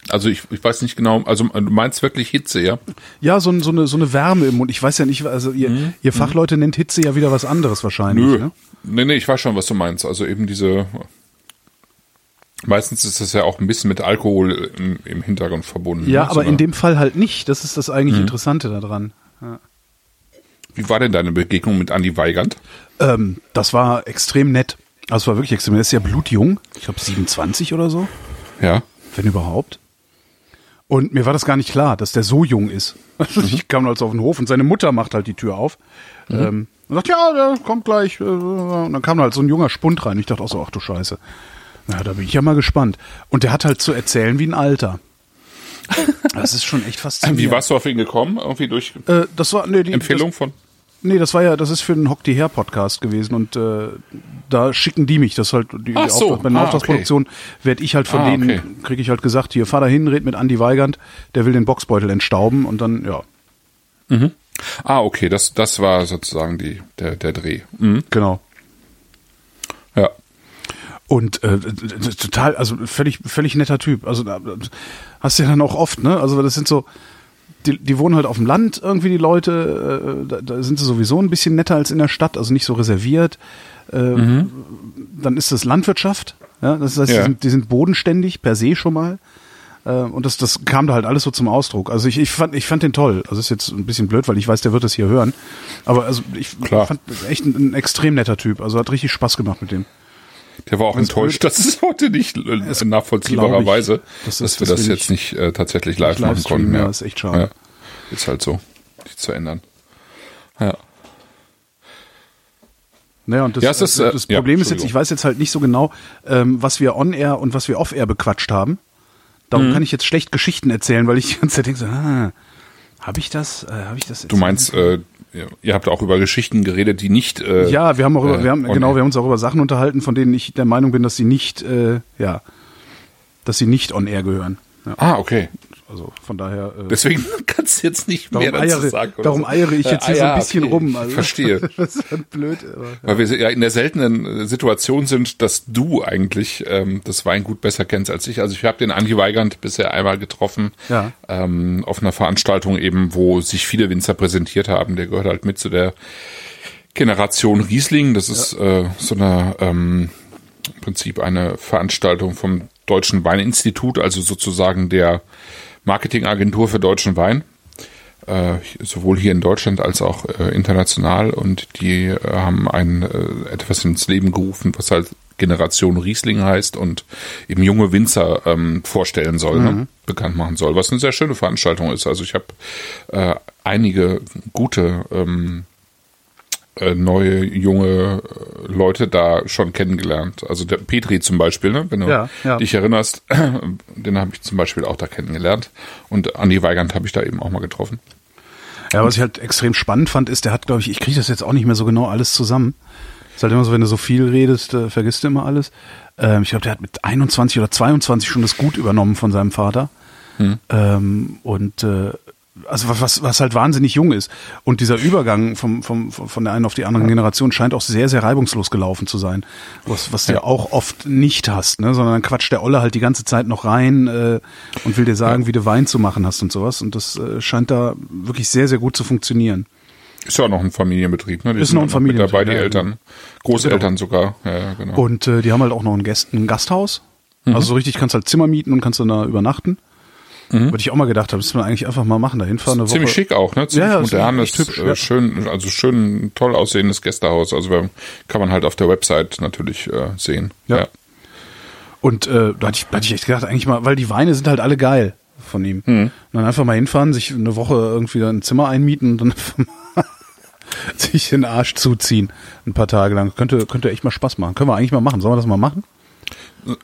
Also ich, ich weiß nicht genau, also du meinst wirklich Hitze, ja? Ja, so, so, eine, so eine Wärme im Mund. Ich weiß ja nicht, also ihr, ihr Fachleute nennt Hitze ja wieder was anderes wahrscheinlich. Mhm. Nö. Ne? Nee, nee, ich weiß schon, was du meinst. Also eben diese. Meistens ist das ja auch ein bisschen mit Alkohol im, im Hintergrund verbunden. Ja, ne? aber So in dem Fall halt nicht. Das ist das eigentlich Interessante daran. Wie war denn deine Begegnung mit Andi Weigand? Ähm, das war extrem nett. Also es war wirklich extrem nett. Er ist ja blutjung. Ich glaube 27 oder so, Ja. wenn überhaupt. Und mir war das gar nicht klar, dass der so jung ist. Also Ich kam also auf den Hof und seine Mutter macht halt die Tür auf. Ähm, und sagt, ja, der kommt gleich. äh, Und dann kam halt so ein junger Spund rein. Ich dachte auch so, ach du Scheiße. Na, da bin ich ja mal gespannt. Und der hat halt zu erzählen wie ein Alter. Das ist schon echt faszinierend. Wie warst du auf ihn gekommen? Irgendwie durch Äh, das war, nee, die, Empfehlung von? Nee, das war ja, das ist für den Hock die Her Podcast gewesen und äh, da schicken die mich. Das ist halt die, Ach die so. Auftrag, bei der Ah, Auftragsproduktion werde ich halt von Ah, denen, okay. kriege ich halt gesagt, hier, fahr da hin, red mit Andy Weigand, der will den Boxbeutel entstauben und dann, ja, Ah, okay, das, das war sozusagen die, der, der Dreh. Mhm. genau. Ja. Und äh, total, also völlig, völlig netter Typ. Also da- hast du ja dann auch oft, ne? Also das sind so, die, die wohnen halt auf dem Land irgendwie, die Leute, äh, da, da sind sie sowieso ein bisschen netter als in der Stadt, also nicht so reserviert. Äh, Dann ist das Landwirtschaft, ja, das heißt, Ja. die, sind, die sind bodenständig per se schon mal. Äh, Und das, das kam da halt alles so zum Ausdruck. Also ich, ich fand, ich fand den toll. Also ist jetzt ein bisschen blöd, weil ich weiß, der wird das hier hören. Aber also ich Klar. fand echt ein, ein extrem netter Typ. Also hat richtig Spaß gemacht mit dem. Der war auch enttäuscht, dass es heute nicht äh, glaub nachvollziehbarerweise, ich. Das dass wir das das jetzt ich- nicht äh, tatsächlich live Nicht machen konnten. ja, ist echt schade. Ja. Ist halt so. Nicht zu ändern. Ja. Naja, und das, Ja, ist, äh, das ja, Problem ist jetzt, ich weiß jetzt halt nicht so genau, ähm, was wir on-air und was wir off-air bequatscht haben. Darum Mhm. kann ich jetzt schlecht Geschichten erzählen, weil ich die ganze Zeit denke so, ah, habe ich das, äh, habe ich das Du erzählt? meinst, äh, ihr- habt auch über Geschichten geredet, die nicht. Äh, Ja, wir haben auch über, äh, wir haben, on genau, air. wir haben uns auch über Sachen unterhalten, von denen ich der Meinung bin, dass sie nicht, äh, ja, dass sie nicht on-air gehören. Ja, Ah, okay. Also von daher. Äh, Deswegen kannst du jetzt nicht mehr dazu eiere, sagen. darum so. eiere ich jetzt hier so ah, ein bisschen okay. rum. Also, Ich verstehe. das ist halt blöd. Aber, Weil wir ja in der seltenen äh, Situation sind, dass du eigentlich ähm, das Weingut besser kennst als ich. Also ich habe den Andi Weigand bisher einmal getroffen Ja. ähm, auf einer Veranstaltung eben, wo sich viele Winzer präsentiert haben. Der gehört halt mit zu der Generation Riesling. Das ist äh, so eine ähm, im Prinzip eine Veranstaltung vom Deutschen Weininstitut, also sozusagen der Marketingagentur für deutschen Wein äh, sowohl hier in Deutschland als auch äh, international und die äh, haben ein äh, etwas ins Leben gerufen, was halt Generation Riesling heißt und eben junge Winzer ähm, vorstellen soll, ne? bekannt machen soll, was eine sehr schöne Veranstaltung ist. Also ich habe äh, einige gute ähm, äh, neue junge äh, Leute da schon kennengelernt. Also der Petri zum Beispiel, ne? wenn du Ja, ja. dich erinnerst, den habe ich zum Beispiel auch da kennengelernt. Und Andi Weigand habe ich da eben auch mal getroffen. Ja, was ich halt extrem spannend fand, ist, der hat, glaube ich, ich kriege das jetzt auch nicht mehr so genau alles zusammen. Ist halt immer so, wenn du so viel redest, äh, vergisst du immer alles. Ähm, ich glaube, der hat mit 21 oder 22 schon das Gut übernommen von seinem Vater. Ähm, und äh, also was- was, was halt wahnsinnig jung ist. Und dieser Übergang vom, vom, von der einen auf die andere Generation scheint auch sehr, sehr reibungslos gelaufen zu sein. Was, was du ja auch oft nicht hast, ne? Sondern dann quatscht der Olle halt die ganze Zeit noch rein äh, und will dir sagen, wie du Wein zu machen hast und sowas. Und das äh, scheint da wirklich sehr, sehr gut zu funktionieren. Ist ja auch noch ein Familienbetrieb, ne? Die Ist sind noch ein auch mit dabei, Familienbetrieb, die ja, Eltern, Großeltern sogar. Ja, ja, genau. Und äh, die haben halt auch noch ein, Gäst, ein Gasthaus. Mhm. Also so richtig kannst halt Zimmer mieten und kannst dann da übernachten. Was ich auch mal gedacht habe, müssen wir eigentlich einfach mal machen, da hinfahren eine Ziemlich Woche. schick auch, ne? Ziemlich Ja, modernes, hübsch, äh, ja. schön, also schön toll aussehendes Gästehaus. Also kann man halt auf der Website natürlich äh, sehen. Ja. Ja. Und äh, da hatte ich, da hatte ich echt gedacht, eigentlich mal, weil die Weine sind halt alle geil von ihm. Mhm. Und dann einfach mal hinfahren, sich eine Woche irgendwie ein Zimmer einmieten und dann einfach mal sich den Arsch zuziehen. Ein paar Tage lang. Könnte, könnte echt mal Spaß machen. Können wir eigentlich mal machen. Sollen wir das mal machen?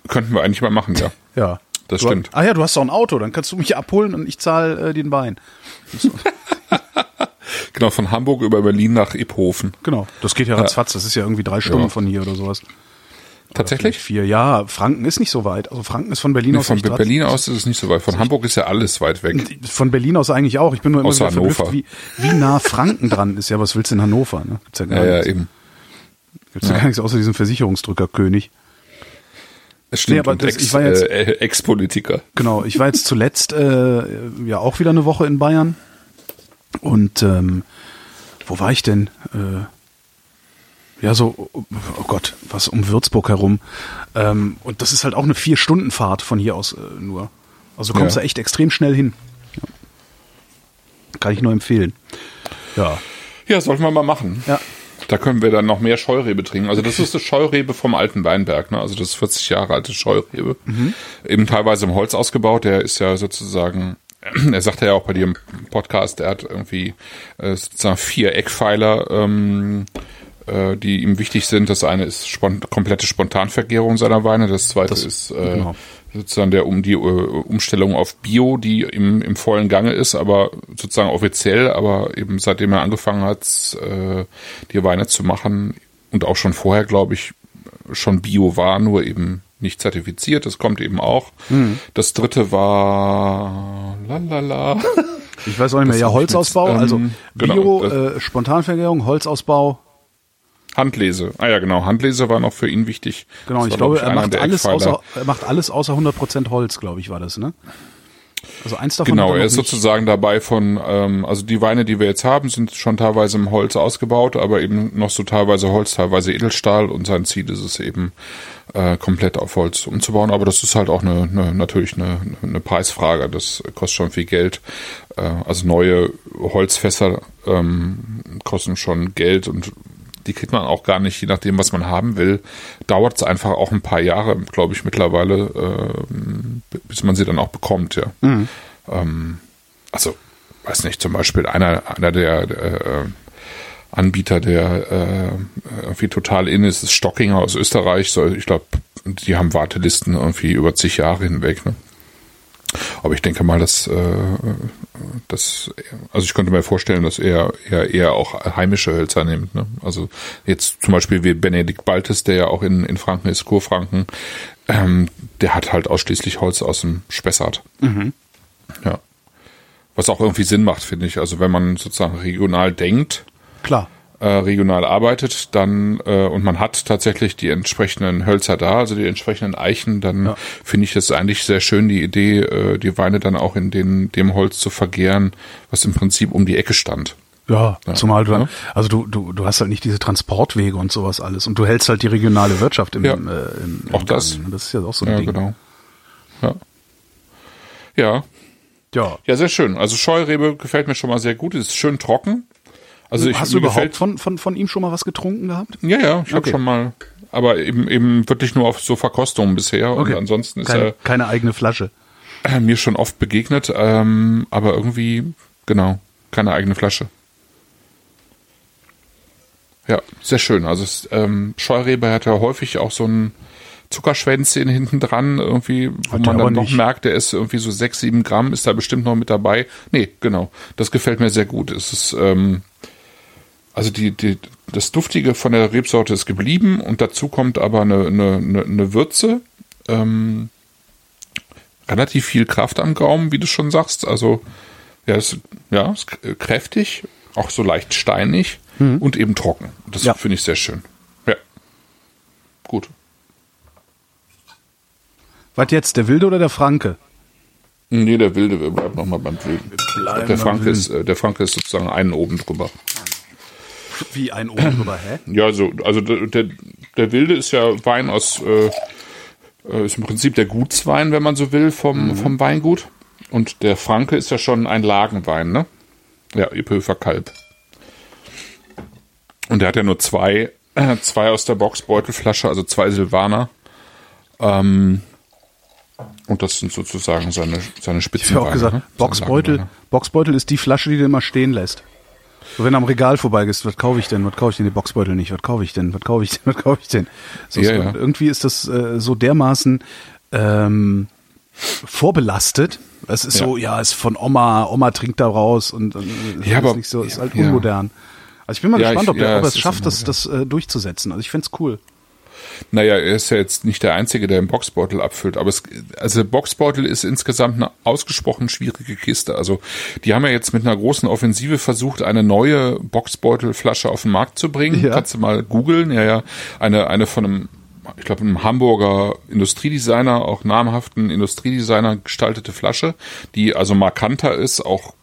Könnten wir eigentlich mal machen, ja. Ja. Das du, stimmt. Ah ja, du hast doch ein Auto, dann kannst du mich abholen und ich zahle äh, den Wein. Genau, von Hamburg über Berlin nach Iphofen. Genau. Das geht ja ratzfatz. Das ist ja irgendwie drei Stunden von hier oder sowas. Tatsächlich? Vier. Ja, Franken ist nicht so weit. Also Franken ist von Berlin aus Von Berlin aus ist es nicht so weit. Von Hamburg ist ja alles weit weg. Von Berlin aus eigentlich auch. Ich bin nur immer wieder verblüfft, wie, wie nah Franken dran ist. Ja, was willst du in Hannover? Ne? Gibt's ja gar Ja, ja, nichts. eben. Gibt's ja. gar nichts außer diesen Versicherungsdrückerkönig. Es stimmt. Nee, aber das- Ex, ich war jetzt- äh, Ex-Politiker. Genau, ich war jetzt zuletzt äh, ja auch wieder eine Woche in Bayern. Und ähm, wo war ich denn? Äh, ja, so, oh Gott, was um Würzburg herum. Ähm, und das ist halt auch eine Vier-Stunden-Fahrt von hier aus äh, nur. Also du kommst Ja. da echt extrem schnell hin. Ja. Kann ich nur empfehlen. Ja. Ja, sollten wir mal machen. Ja. Da können wir dann noch mehr Scheurebe trinken. Also das ist das Scheurebe vom alten Weinberg, ne? Also das ist 40 Jahre alte Scheurebe. Eben teilweise im Holz ausgebaut. Der ist ja sozusagen, er sagte ja auch bei dir im Podcast, er hat irgendwie äh, sozusagen vier Eckpfeiler, ähm, äh, die ihm wichtig sind. Das eine ist spont komplette Spontanvergärung seiner Weine. Das zweite ist äh, genau. Sozusagen der um die äh, Umstellung auf Bio, die im, im vollen Gange ist, aber sozusagen offiziell, aber eben seitdem er angefangen hat, äh, die Weine zu machen und auch schon vorher, glaube ich, schon Bio war, nur eben nicht zertifiziert. Das kommt eben auch. Mhm. Das dritte war lalala. Ich weiß auch nicht mehr. Das Ja, ich mit, Holzausbau, ähm, also genau, Bio, das- äh, Spontanvergärung, Holzausbau. Handlese. Ah ja, genau. Handlese war noch für ihn wichtig. Genau, Das ich glaube, glaub er macht alles, außer, er macht alles außer 100% Holz, glaube ich, war das, ne? Also eins davon Genau, er noch ist sozusagen dabei von, ähm, also die Weine, die wir jetzt haben, sind schon teilweise im Holz ausgebaut, aber eben noch so teilweise Holz, teilweise Edelstahl und sein Ziel ist es eben, äh, komplett auf Holz umzubauen. Aber das ist halt auch eine, eine natürlich eine, eine Preisfrage. Das kostet schon viel Geld. Äh, also neue Holzfässer ähm, kosten schon Geld und die kriegt man auch gar nicht, je nachdem, was man haben will. Dauert es einfach auch ein paar Jahre, glaube ich, mittlerweile, ähm, bis man sie dann auch bekommt, ja. Ähm, also, weiß nicht, zum Beispiel einer, einer der, der äh, Anbieter, der äh, irgendwie total in ist, ist Stockinger aus Österreich. So, ich glaube, die haben Wartelisten irgendwie über zig Jahre hinweg. Ne? Aber ich denke mal, dass, äh, dass also ich könnte mir vorstellen, dass er eher, eher auch heimische Hölzer nimmt. Ne? Also jetzt zum Beispiel wie Benedikt Baltes, der ja auch in, in Franken ist, Kurfranken, ähm, der hat halt ausschließlich Holz aus dem Spessart. Ja. Was auch irgendwie Sinn macht, finde ich. Also wenn man sozusagen regional denkt, Klar. Äh, regional arbeitet, dann äh, und man hat tatsächlich die entsprechenden Hölzer da, also die entsprechenden Eichen, dann Ja. finde ich es eigentlich sehr schön, die Idee, äh, die Weine dann auch in den, dem Holz zu vergären, was im Prinzip um die Ecke stand. Ja, zumal du dann, also du, du, du hast halt nicht diese Transportwege und sowas alles und du hältst halt die regionale Wirtschaft im, Ja. äh, im, im Auch das. Gang. Das ist ja auch so ein Ja, Ding. genau. Ja. Ja, Ja. ja, sehr schön. Also Scheurebe gefällt mir schon mal sehr gut. Es ist schön trocken. Also ich, Hast du überhaupt von, von, von ihm schon mal was getrunken gehabt? Ja, ja, ich habe Okay. schon mal, aber eben eben wirklich nur auf so Verkostungen bisher und ansonsten ist keine, keine eigene Flasche. er äh, mir schon oft begegnet, ähm, aber irgendwie genau keine eigene Flasche. Ja, sehr schön. Also es, ähm, Scheurebe hat ja häufig auch so ein Zuckerschwänzchen hinten dran, irgendwie, wo Hat man dann noch nicht. merkt, der ist irgendwie so sechs, sieben Gramm, ist da bestimmt noch mit dabei. Nee, genau. Das gefällt mir sehr gut. Es ist, ähm, also die, die, das Duftige von der Rebsorte ist geblieben und dazu kommt aber eine, eine, eine, eine Würze, ähm, relativ viel Kraft am Gaumen, wie du schon sagst. Also ja, ist, ja, ist kräftig, auch so leicht steinig und eben trocken. Das Ja. finde ich sehr schön. Ja. Gut. Was jetzt, der Wilde oder der Franke? Nee, der Wilde, wir bleiben nochmal beim Wilden. Der Franke, ist, äh, der Franke ist sozusagen einen oben drüber. Wie ein oben drüber, hä? Ja, so, also der, der, der Wilde ist ja Wein aus, äh, äh, ist im Prinzip der Gutswein, wenn man so will, vom, vom Weingut. Und der Franke ist ja schon ein Lagenwein, ne? Ja, Ipöfer Kalb. Und der hat ja nur zwei, äh, zwei aus der Box Beutelflasche, also zwei Silvaner. Ähm, und das sind sozusagen seine, seine Ich habe Spitzenweine. auch gesagt, ne? Boxbeutel, Boxbeutel ist die Flasche, die du immer stehen lässt. So, wenn du am Regal vorbeigehst, was kaufe ich denn? Was kaufe ich denn? Die Boxbeutel nicht. Was kaufe ich denn? Was kaufe ich denn? Was kaufe ich denn? So, Ja, so, ja. Irgendwie ist das äh, so dermaßen ähm, vorbelastet. Es ist Ja. so, ja, ist von Oma, Oma trinkt da raus und, und Ja, ist aber- nicht so, ist halt unmodern. Also ich bin mal gespannt, ich- ob, der, ob er es es ist schafft, das, das äh, durchzusetzen. Also ich find's cool. Naja, er ist ja jetzt nicht der Einzige, der einen Boxbeutel abfüllt, aber es, also Boxbeutel ist insgesamt eine ausgesprochen schwierige Kiste. Also die haben ja jetzt mit einer großen Offensive versucht, eine neue Boxbeutelflasche auf den Markt zu bringen. Ja. Kannst du mal googeln, ja, ja. Eine, eine von einem, ich glaube, einem Hamburger Industriedesigner, auch namhaften Industriedesigner gestaltete Flasche, die also markanter ist, auch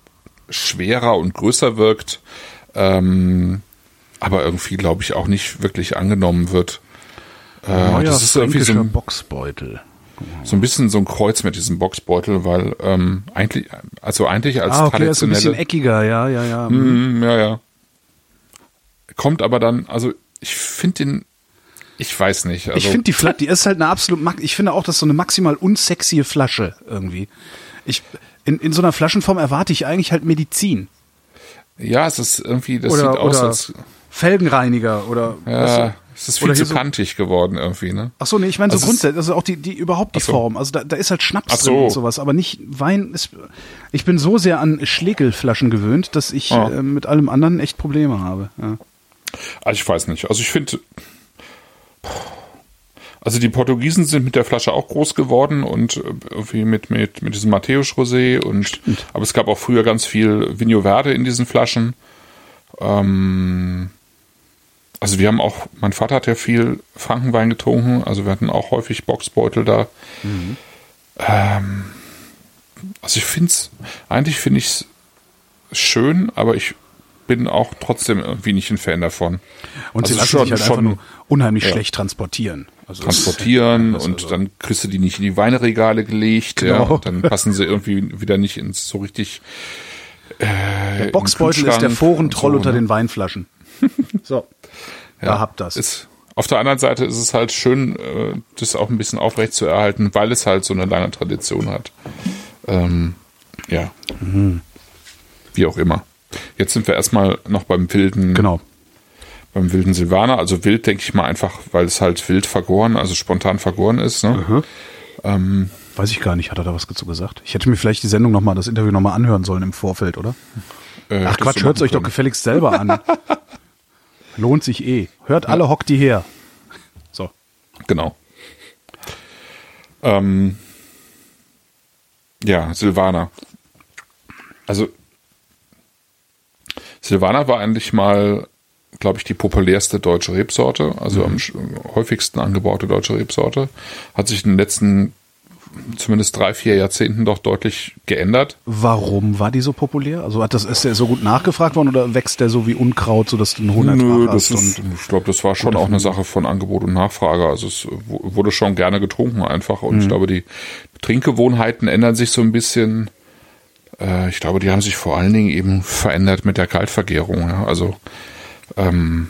schwerer und größer wirkt, ähm, aber irgendwie, glaube ich, auch nicht wirklich angenommen wird. Äh, das ist irgendwie so ein, Boxbeutel. so ein bisschen so ein Kreuz mit diesem Boxbeutel, weil ähm, eigentlich, also eigentlich als Ah, okay, er ist ein bisschen traditionelle, eckiger, ja, ja, ja. Mm, ja, ja. Kommt aber dann, also ich finde den, ich weiß nicht. Also, ich finde die Flasche, die ist halt eine absolut, ich finde auch, das ist so eine maximal unsexy Flasche irgendwie. Ich, in, in so einer Flaschenform erwarte ich eigentlich halt Medizin. ja, es ist irgendwie, das oder, sieht aus als, Felgenreiniger oder, ja? Es ist viel oder zu so- kantig geworden irgendwie, ne? Ach so, nee, ich meine so Also grundsätzlich, also auch die, die überhaupt die so. Form. Also da, da ist halt Schnaps Ach drin so. und sowas, aber nicht Wein. Ist, ich bin so sehr an Schlegelflaschen gewöhnt, dass ich Ah. äh, mit allem anderen echt Probleme habe. Ja. Also ich weiß nicht. Also ich finde, also die Portugiesen sind mit der Flasche auch groß geworden und äh, irgendwie mit, mit, mit diesem Matthäus Rosé und, aber es gab auch früher ganz viel Vinho Verde in diesen Flaschen. Ähm, also wir haben auch, mein Vater hat ja viel Frankenwein getrunken, also wir hatten auch häufig Boxbeutel da. Ähm, also ich finde es, eigentlich finde ich es schön, aber ich bin auch trotzdem irgendwie nicht ein Fan davon. Und sie Also lassen schon- sich halt einfach schon- nur unheimlich ja. schlecht transportieren. Also transportieren und also- dann kriegst du die nicht in die Weinregale gelegt, ja, Genau. und dann passen sie irgendwie wieder nicht ins so richtig. Äh, Der Boxbeutel ist der Forentroll so, unter ne? den Weinflaschen. so, da habt das. Ist, auf der anderen Seite ist es halt schön, äh, das auch ein bisschen aufrecht zu erhalten, weil es halt so eine lange Tradition hat. Ähm, ja. Mhm. Wie auch immer. Jetzt sind wir erstmal noch beim wilden, Genau. beim wilden Silvaner. Also wild denke ich mal einfach, weil es halt wild vergoren, also spontan vergoren ist. Ne? Weiß ich gar nicht, hat er da was dazu gesagt? Ich hätte mir vielleicht die Sendung nochmal, das Interview nochmal anhören sollen im Vorfeld, oder? Äh, Ach Quatsch, hört euch machen doch gefälligst selber an. Lohnt sich eh. Hört alle, hockt die her. So. Genau. Ähm, ja, Silvaner. Also Silvaner war eigentlich mal, glaube ich, die populärste deutsche Rebsorte, also am sch- häufigsten angebaute deutsche Rebsorte. Hat sich in den letzten zumindest drei, vier Jahrzehnten doch deutlich geändert. Warum war die so populär? Also hat das, ist der so gut nachgefragt worden oder wächst der so wie Unkraut, sodass du einen hohen Nö, das hast? ist, ich glaube, das war schon auch eine Sache von Angebot und Nachfrage. Also es wu- wurde schon gerne getrunken einfach. Und ich glaube, die Trinkgewohnheiten ändern sich so ein bisschen. Äh, ich glaube, die haben sich vor allen Dingen eben verändert mit der Kaltvergärung. Also, ähm,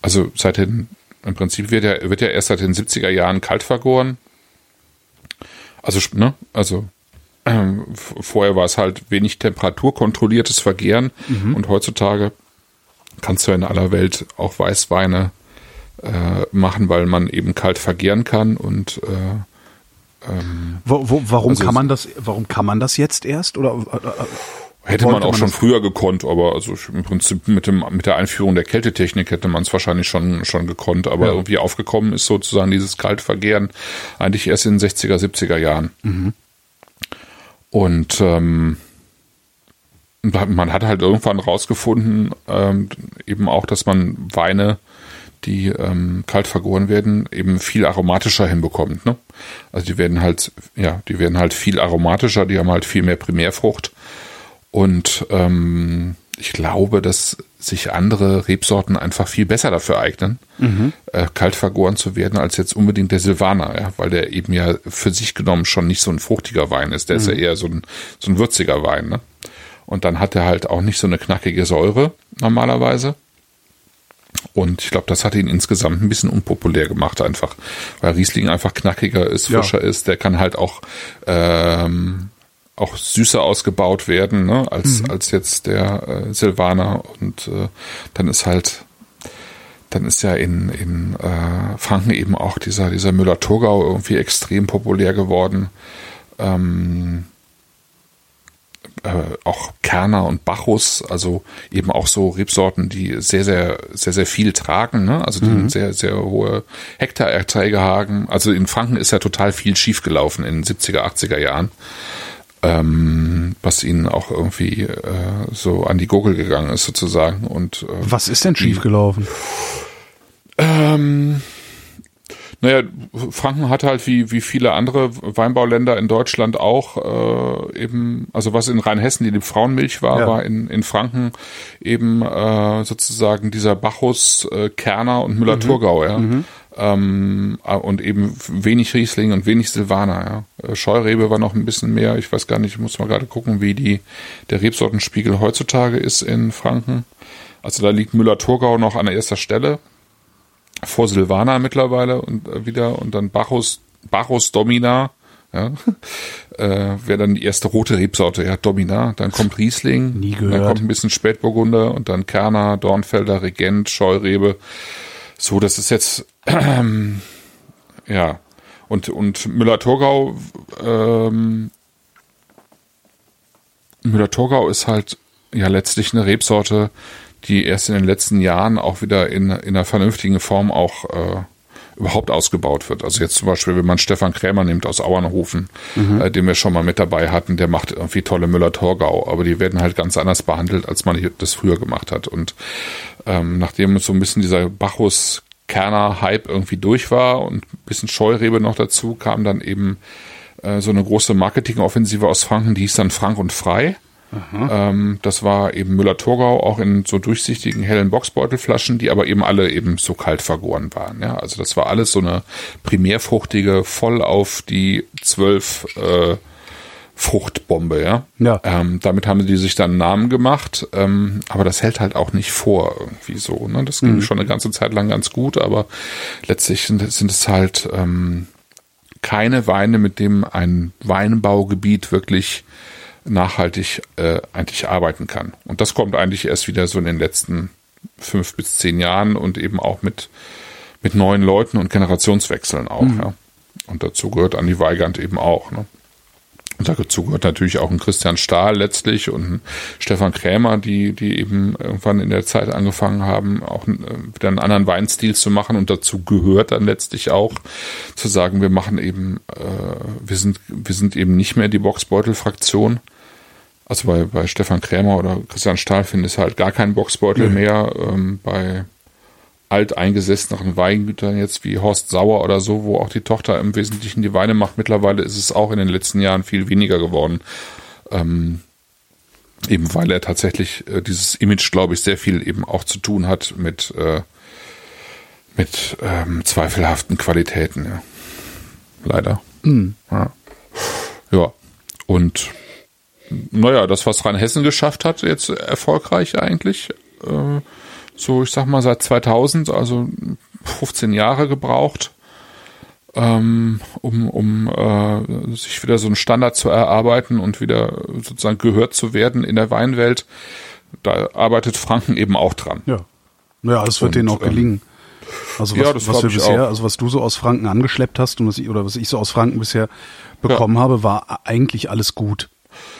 also seit den, im Prinzip wird ja, wird ja erst seit den 70er Jahren kalt vergoren. Also, ne, also ähm, vorher war es halt wenig temperaturkontrolliertes Vergären. Und heutzutage kannst du in aller Welt auch Weißweine äh, machen, weil man eben kalt vergären kann und äh, wo, wo, warum Also kann man das, warum kann man das jetzt erst? Oder äh, äh, hätte man auch man schon früher gekonnt, aber also im Prinzip mit dem mit der Einführung der Kältetechnik hätte man es wahrscheinlich schon schon gekonnt, aber Ja. irgendwie aufgekommen ist sozusagen dieses Kaltvergären eigentlich erst in den 60er 70er Jahren. Und ähm, man hat halt irgendwann rausgefunden, ähm, eben auch, dass man Weine, die ähm, kalt vergoren werden, eben viel aromatischer hinbekommt. Ne? Also die werden halt, ja, die werden halt viel aromatischer, die haben halt viel mehr Primärfrucht. Und ähm, ich glaube, dass sich andere Rebsorten einfach viel besser dafür eignen, äh, kalt vergoren zu werden, als jetzt unbedingt der Silvaner, ja, weil der eben ja für sich genommen schon nicht so ein fruchtiger Wein ist. Der ist ja eher so ein, so ein würziger Wein. Ne? Und dann hat er halt auch nicht so eine knackige Säure normalerweise. Und ich glaube, das hat ihn insgesamt ein bisschen unpopulär gemacht, einfach, weil Riesling einfach knackiger ist, frischer ja. ist. Der kann halt auch ähm, auch süßer ausgebaut werden, ne, als mhm. als jetzt der äh, Silvaner. Und äh, dann ist halt dann ist ja in, in äh, Franken eben auch dieser, dieser Müller-Thurgau irgendwie extrem populär geworden. Ähm, äh, auch Kerner und Bacchus, also eben auch so Rebsorten, die sehr, sehr, sehr, sehr viel tragen, ne? also die mhm. sehr, sehr hohe Hektarerträge haben. Also in Franken ist ja total viel schiefgelaufen in den 70er, 80er Jahren, ähm, was ihnen auch irgendwie äh, so an die Gurgel gegangen ist sozusagen. Und, äh, was ist denn schiefgelaufen? Ähm, naja, Franken hat halt wie, wie viele andere Weinbauländer in Deutschland auch äh, eben, also was in Rheinhessen die Frauenmilch war, ja. war in, in Franken eben äh, sozusagen dieser Bacchus, äh, Kerner und Müller-Thurgau, mhm. ja. Mhm. Ähm, äh, und eben wenig Riesling und wenig Silvaner, ja. Äh, Scheurebe war noch ein bisschen mehr, ich weiß gar nicht, ich muss mal gerade gucken, wie die, der Rebsortenspiegel heutzutage ist in Franken. Also da liegt Müller-Thurgau noch an erster Stelle vor Silvana mittlerweile und äh, wieder und dann Bacchus, Bacchus Domina, ja, äh, wäre dann die erste rote Rebsorte, ja, Domina, dann kommt Riesling, Nie gehört. dann kommt ein bisschen Spätburgunder und dann Kerner, Dornfelder, Regent, Scheurebe. So, das ist jetzt, ähm, ja, und, und Müller-Thurgau, ähm, Müller-Thurgau ist halt ja letztlich eine Rebsorte, die erst in den letzten Jahren auch wieder in, in einer vernünftigen Form auch äh, überhaupt ausgebaut wird. Also jetzt zum Beispiel, wenn man Stefan Krämer nimmt aus Auernhofen, mhm. äh, den wir schon mal mit dabei hatten, der macht irgendwie tolle Müller-Torgau, aber die werden halt ganz anders behandelt, als man das früher gemacht hat. Und ähm, nachdem so ein bisschen dieser Bacchus Kerner-Hype irgendwie durch war und ein bisschen Scheurebe noch dazu, kam dann eben äh, so eine große Marketingoffensive aus Franken, die hieß dann Frank und Frei. Ähm, das war eben Müller-Thurgau, auch in so durchsichtigen hellen Boxbeutelflaschen, die aber eben alle eben so kalt vergoren waren. Ja, also das war alles so eine primärfruchtige, voll auf die zwölf äh, Fruchtbombe, ja. ja. Ähm, damit haben die sich dann einen Namen gemacht, ähm, aber das hält halt auch nicht vor irgendwie so. Ne? Das ging mhm. schon eine ganze Zeit lang ganz gut, aber letztlich sind, sind es halt ähm, keine Weine, mit dem ein Weinbaugebiet wirklich nachhaltig äh, eigentlich arbeiten kann. Und das kommt eigentlich erst wieder so in den letzten fünf bis zehn Jahren und eben auch mit, mit neuen Leuten und Generationswechseln auch. Mhm. Ja. Und dazu gehört Andi Weigand eben auch. Ne? Und dazu gehört natürlich auch ein Christian Stahl letztlich und ein Stefan Krämer, die, die eben irgendwann in der Zeit angefangen haben, auch äh, wieder einen anderen Weinstil zu machen. Und dazu gehört dann letztlich auch zu sagen, wir machen eben, äh, wir sind, wir sind eben nicht mehr die Boxbeutel-Fraktion, also bei, bei Stefan Krämer oder Christian Stahl finde ich halt gar keinen Boxbeutel mhm. mehr. Ähm, bei alteingesessenen Weingütern jetzt wie Horst Sauer oder so, wo auch die Tochter im Wesentlichen die Weine macht. Mittlerweile ist es auch in den letzten Jahren viel weniger geworden. Ähm, eben weil er tatsächlich äh, dieses Image, glaube ich, sehr viel eben auch zu tun hat mit, äh, mit ähm, zweifelhaften Qualitäten. Ja. Leider. Mhm. Ja. ja. Und naja, das, was Rheinhessen geschafft hat, jetzt erfolgreich eigentlich. Äh, so, ich sag mal, seit 2000, also 15 Jahre gebraucht, ähm, um, um äh, sich wieder so einen Standard zu erarbeiten und wieder sozusagen gehört zu werden in der Weinwelt. Da arbeitet Franken eben auch dran. Ja. Naja, es wird und, denen auch ähm, gelingen. Also was, ja, was wir bisher, auch. also was du so aus Franken angeschleppt hast und was ich, oder was ich so aus Franken bisher bekommen ja. habe, war eigentlich alles gut.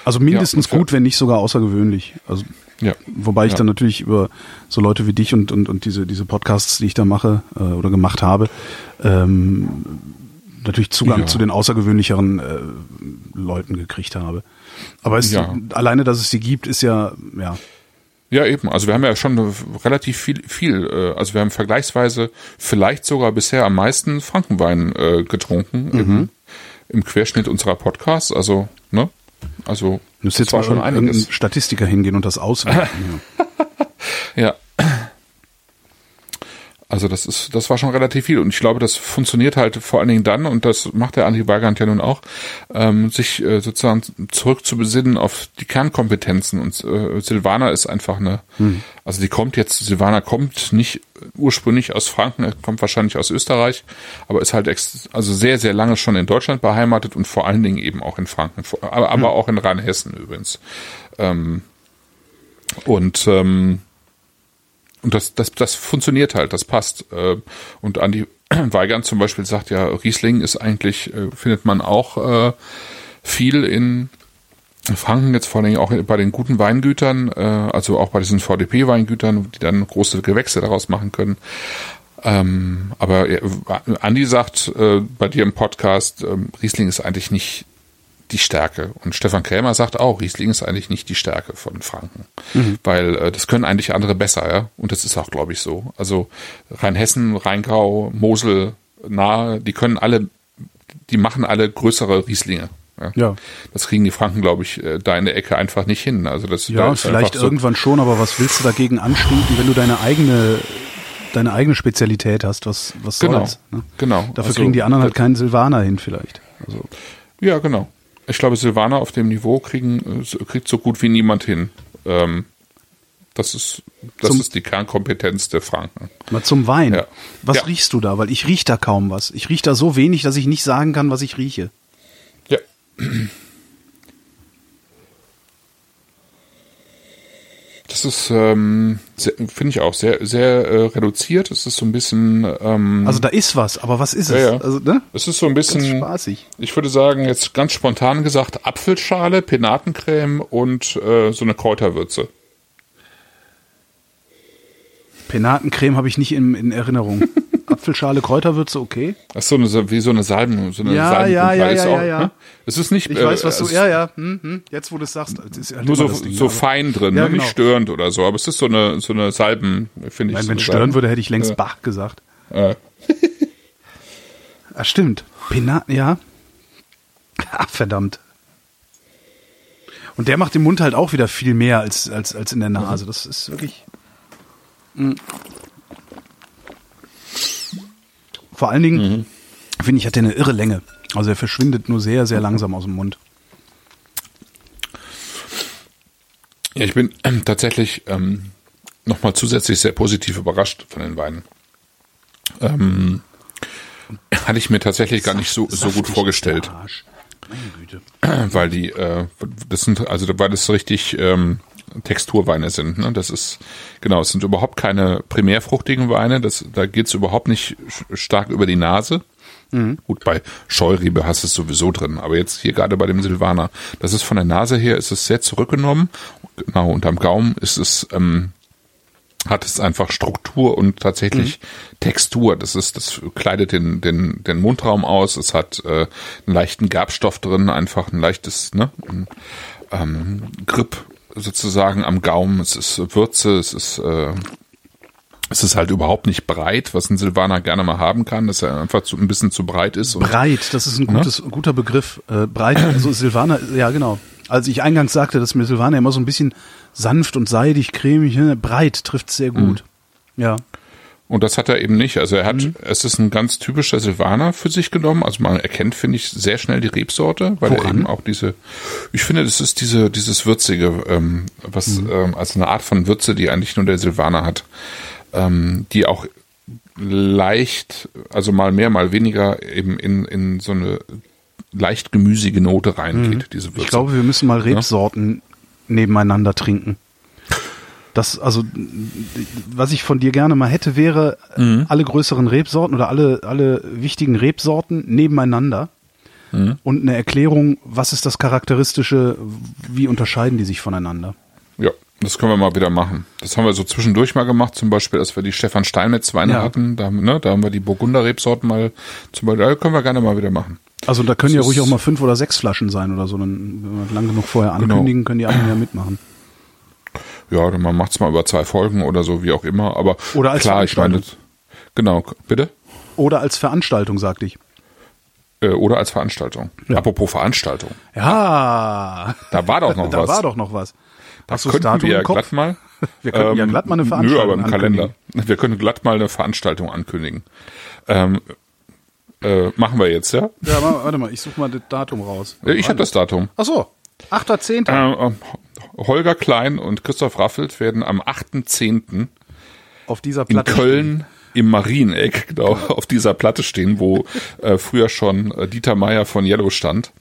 Also mindestens ja, gut, wenn nicht sogar außergewöhnlich. Also ja. Wobei ich ja. dann natürlich über so Leute wie dich und, und, und diese, diese Podcasts, die ich da mache äh, oder gemacht habe, ähm, natürlich Zugang ja. zu den außergewöhnlicheren äh, Leuten gekriegt habe. Aber es, alleine, dass es sie gibt, ist ja, ja. Ja, eben. Also wir haben ja schon relativ viel, viel, äh, also wir haben vergleichsweise vielleicht sogar bisher am meisten Frankenwein äh, getrunken mhm. im, im Querschnitt unserer Podcasts. Also, ne? Also das jetzt war schon einiges. Statistiker hingehen und das auswerten. ja. Also das ist, das war schon relativ viel. Und ich glaube, das funktioniert halt vor allen Dingen dann, und das macht der Andi Weigand ja nun auch, ähm, sich äh, sozusagen zurück zu besinnen auf die Kernkompetenzen. Und äh, Silvana ist einfach eine, hm. also die kommt jetzt, Silvana kommt nicht ursprünglich aus Franken, kommt wahrscheinlich aus Österreich, aber ist halt ex also sehr, sehr lange schon in Deutschland beheimatet und vor allen Dingen eben auch in Franken, aber, aber hm. auch in Rheinhessen übrigens. Ähm, und ähm, und das, das, das funktioniert halt, das passt. Äh, und Andi Weigand zum Beispiel sagt ja, Riesling ist eigentlich, äh, findet man auch äh, viel in Franken, jetzt vor allem auch bei den guten Weingütern, also auch bei diesen VDP-Weingütern, die dann große Gewächse daraus machen können. Ähm, aber Andi sagt bei dir im Podcast, ähm, Riesling ist eigentlich nicht die Stärke. Und Stefan Krämer sagt auch, Riesling ist eigentlich nicht die Stärke von Franken. Mhm. Weil äh, das können eigentlich andere besser, ja. Und das ist auch, glaube ich, so. Also Rheinhessen, Rheingau, Mosel, Nahe, die können alle, die machen alle größere Rieslinge. Ja. ja. Das kriegen die Franken, glaube ich, äh, da in der Ecke einfach nicht hin. Also das ja, da vielleicht so irgendwann schon, aber was willst du dagegen anstinken, wenn du deine eigene deine eigene Spezialität hast? Was was genau, soll's? Ne? Genau. Dafür also, kriegen die anderen halt keinen Silvaner hin, vielleicht. Also. Ja, genau ich glaube, Silvaner auf dem Niveau kriegen, kriegt so gut wie niemand hin. Ähm, das ist, das zum, ist die Kernkompetenz der Franken. Mal zum Wein. Ja. Was ja. riechst du da? Weil ich riech da kaum was. Ich riech da so wenig, dass ich nicht sagen kann, was ich rieche. Ja. Das ist, ähm, finde ich auch sehr, sehr äh, reduziert. Es ist so ein bisschen. Ähm, also da ist was, aber was ist es? Ja, ja. Also, ne? Es ist so ein bisschen. Ganz spaßig. Ich würde sagen, jetzt ganz spontan gesagt, Apfelschale, Penatencreme und äh, so eine Kräuterwürze. Penatencreme habe ich nicht in, in Erinnerung. Apfelschale, Kräuterwürze, okay. Ach so, eine, wie so eine Salben, so eine ja, Salben ja, ja, ja, ja, ja. Ne? Es ist nicht. Ich äh, weiß, was du. Ja, ja. Hm, hm, jetzt, wo du es sagst, ist ja nur so, Ding, so fein drin, ja, ne? genau. nicht störend oder so. Aber es ist so eine so eine Salben, finde ich. Nein, so wenn es stören würde, hätte ich längst ja. Bach gesagt. Ja. ah, stimmt. Penat, ja. Ach, verdammt. Und der macht im Mund halt auch wieder viel mehr als als als in der Nase. Das ist wirklich. Mh. Vor allen Dingen, mhm. finde ich, hat er eine irre Länge. Also er verschwindet nur sehr, sehr langsam aus dem Mund. Ja, ich bin ähm, tatsächlich ähm, nochmal zusätzlich sehr positiv überrascht von den Weinen. Ähm, hatte ich mir tatsächlich gar nicht so, so gut vorgestellt. Weil die, äh, das sind, also weil das richtig ähm, Texturweine sind. Ne? Das ist, genau, es sind überhaupt keine primärfruchtigen Weine. Das, da geht's überhaupt nicht stark über die Nase. Mhm. Gut, bei Scheuriebe hast du es sowieso drin, aber jetzt hier gerade bei dem Silvaner, das ist von der Nase her, ist es sehr zurückgenommen. Genau, unterm Gaumen ist es, ähm, hat es einfach Struktur und tatsächlich mhm. Textur. Das ist, das kleidet den, den, den Mundraum aus. Es hat äh, einen leichten Gerbstoff drin, einfach ein leichtes, ne, ein, ähm, Grip sozusagen am Gaumen. Es ist Würze, es ist äh, es ist halt überhaupt nicht breit, was ein Silvaner gerne mal haben kann, dass er einfach zu, ein bisschen zu breit ist. breit, das ist ein ne? gutes, ne? guter Begriff. Äh, breit, also Silvaner, ja genau. Als ich eingangs sagte, dass mir Silvaner immer so ein bisschen sanft und seidig, cremig, ne? breit trifft sehr gut. Mhm. Ja. Und das hat er eben nicht. Also er hat, mhm. es ist ein ganz typischer Silvaner für sich genommen. Also man erkennt, finde ich, sehr schnell die Rebsorte, weil Woran? er eben auch diese, ich finde, das ist diese, dieses Würzige, ähm, was, mhm. ähm, also eine Art von Würze, die eigentlich nur der Silvaner hat, ähm, die auch leicht, also mal mehr, mal weniger eben in, in so eine leicht gemüsige Note reingeht, mhm. diese Würze. Ich glaube, wir müssen mal Rebsorten ja? nebeneinander trinken. Das, also, was ich von dir gerne mal hätte, wäre mhm. alle größeren Rebsorten oder alle, alle wichtigen Rebsorten nebeneinander mhm. und eine Erklärung, was ist das Charakteristische, wie unterscheiden die sich voneinander? Ja, das können wir mal wieder machen. Das haben wir so zwischendurch mal gemacht, zum Beispiel, als wir die Stefan Steinmetz Weine ja. hatten, da, ne, da haben wir die Burgunder Rebsorten mal, zum Beispiel, da können wir gerne mal wieder machen. Also da können das ja ruhig auch mal fünf oder sechs Flaschen sein oder so, dann, wenn wir lang genug vorher genau. ankündigen, genau. können die anderen ja mitmachen ja, man macht's mal über zwei Folgen oder so, wie auch immer. Aber oder als klar, ich meine, genau, bitte? Oder als Veranstaltung, sagte ich. Äh, oder als Veranstaltung. Ja. Apropos Veranstaltung. Ja. Da war doch noch da was. Da war doch noch was. Das könnten wir ja glatt mal. Wir könnten ja Ähm, glatt mal eine Nö, Veranstaltung aber im Kalender. ankündigen. Wir können glatt mal eine Veranstaltung ankündigen. Ähm, äh, machen wir jetzt, ja? Ja, warte mal, ich suche mal das Datum raus. Äh, Ich habe das Datum. Ach so, 8.10. Äh, äh, Holger Klein und Christoph Raffelt werden am 8.10. auf dieser in Platte. Köln im Marieneck genau auf dieser Platte stehen, wo äh, früher schon äh, Dieter Meier von Yellow stand.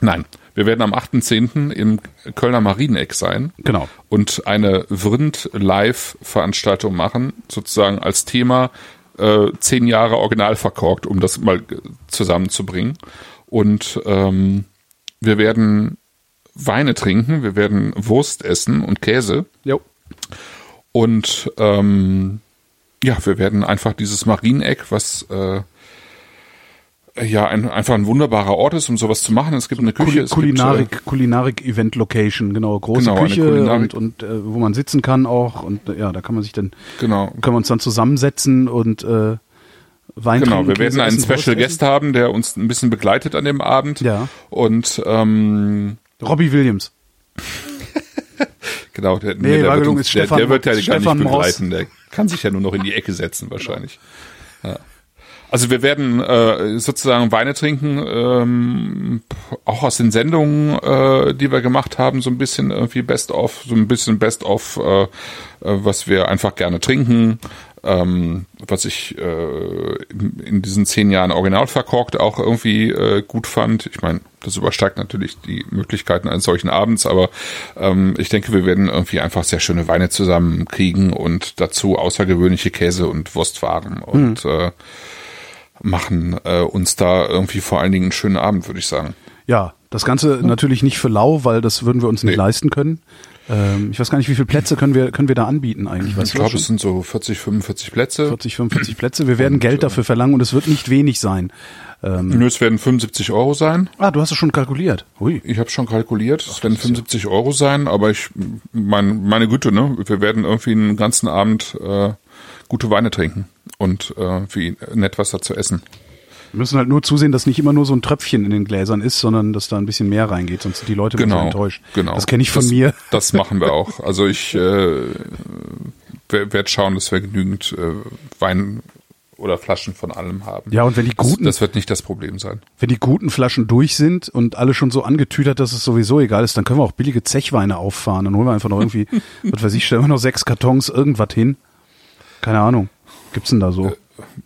Nein, wir werden am 8.10. im Kölner Marieneck sein. Genau. Und eine Vrind-Live-Veranstaltung machen, sozusagen als Thema äh, zehn Jahre original verkorkt, um das mal äh, zusammenzubringen. Und ähm, wir werden Weine trinken, wir werden Wurst essen und Käse. Jo. Und ähm, ja, wir werden einfach dieses Marieneck, was äh, ja ein, einfach ein wunderbarer Ort ist, um sowas zu machen. Es gibt eine Küche, Kul es Kulinarik, Gibt, Kulinarik Event Location, genau, große Genau, Küche und, und äh, wo man sitzen kann auch und äh, ja, da kann man sich dann äh, genau, können wir uns dann zusammensetzen und äh, Wein genau. trinken, Wir werden einen Special. Guest haben, der uns ein bisschen begleitet an dem Abend. Ja. Und ähm, Robbie Williams. genau, der, Nee, der, wird uns, der, der wird ja gar Stefan nicht Maus. begleiten. Der kann sich ja nur noch in die Ecke setzen wahrscheinlich. Ja. Also wir werden äh, sozusagen Weine trinken, ähm, auch aus den Sendungen, äh, die wir gemacht haben, so ein bisschen irgendwie Best of, so ein bisschen Best of, äh, äh, was wir einfach gerne trinken, ähm, was ich äh, in, diesen zehn Jahren original verkorkt auch irgendwie äh, gut fand. Ich meine, das übersteigt natürlich die Möglichkeiten eines solchen Abends, aber ähm, ich denke, wir werden irgendwie einfach sehr schöne Weine zusammenkriegen und dazu außergewöhnliche Käse und Wurstwaren und äh, machen äh, uns da irgendwie vor allen Dingen einen schönen Abend, würde ich sagen. Ja, das Ganze natürlich nicht für lau, weil das würden wir uns nicht Nee. leisten können. Ähm, ich weiß gar nicht, wie viele Plätze können wir können wir da anbieten eigentlich? Ich glaube, es sind so 40, 45 Plätze. 40, 45 Plätze. Wir werden Geld dafür verlangen und es wird nicht wenig sein. Ähm, Nö, es werden 75 Euro sein. ah, du hast es schon kalkuliert. Hui. Ich habe schon kalkuliert, es werden 75 Euro sein, aber ich, mein, meine Güte, ne, wir werden irgendwie einen ganzen Abend äh, gute Weine trinken und äh, wie nett was dazu essen. Wir müssen halt nur zusehen, dass nicht immer nur so ein Tröpfchen in den Gläsern ist, sondern dass da ein bisschen mehr reingeht, sonst sind die Leute Genau, enttäuscht. genau. Das kenne ich von das, mir. Das machen wir auch. Also ich äh, werde schauen, dass wir genügend äh, Wein oder Flaschen von allem haben. Ja, und wenn die guten, das, das wird nicht das Problem sein. wenn die guten Flaschen durch sind und alle schon so angetütert, dass es sowieso egal ist, dann können wir auch billige Zechweine auffahren. Dann holen wir einfach noch irgendwie, was weiß ich, stellen wir noch sechs Kartons irgendwas hin. Keine Ahnung. Gibt's denn da so?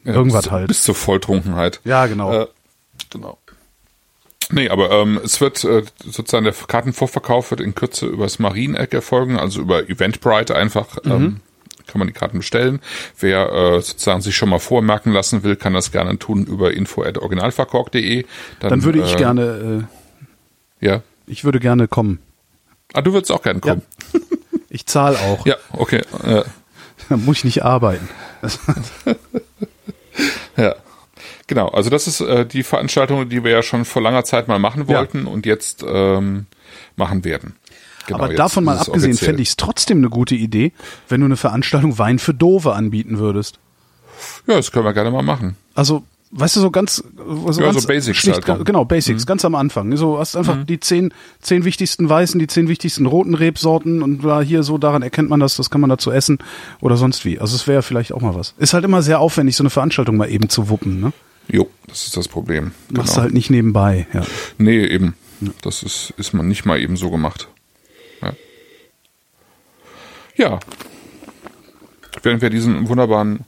Ja, Irgendwas bis, halt. Bis zur Volltrunkenheit. Ja, genau. Äh, genau. Nee, aber ähm, es wird äh, sozusagen der Kartenvorverkauf wird in Kürze übers Marieneck erfolgen, also über Eventbrite einfach. Mhm. Ähm, kann man die Karten bestellen. Wer äh, sozusagen sich schon mal vormerken lassen will, kann das gerne tun über info@originalverkork.de. Dann würde ich äh, gerne, äh, Ja. ich würde gerne kommen. Ah, du würdest auch gerne kommen. Ich zahle auch. Ja, okay. Äh, Dann muss ich nicht arbeiten. Ja. Genau, also das ist äh, die Veranstaltung, die wir ja schon vor langer Zeit mal machen Ja. wollten und jetzt ähm, machen werden. Genau, aber davon mal abgesehen, fände ich es trotzdem eine gute Idee, wenn du eine Veranstaltung Wein für Dove anbieten würdest. Ja, das können wir gerne mal machen. Also, weißt du, so ganz, so, Ja, ganz so Basics schlicht, halt genau, Basics, ganz am Anfang. So hast einfach die zehn, zehn wichtigsten weißen, die zehn wichtigsten roten Rebsorten und da hier so, daran erkennt man das, das kann man dazu essen oder sonst wie. Also es wäre vielleicht auch mal was. Ist halt immer sehr aufwendig, so eine Veranstaltung mal eben zu wuppen, ne? Jo, das ist das Problem. Machst du halt nicht nebenbei, ja. Nee, eben. Das ist, ist man nicht mal eben so gemacht. Ja. ja. Während wir diesen wunderbaren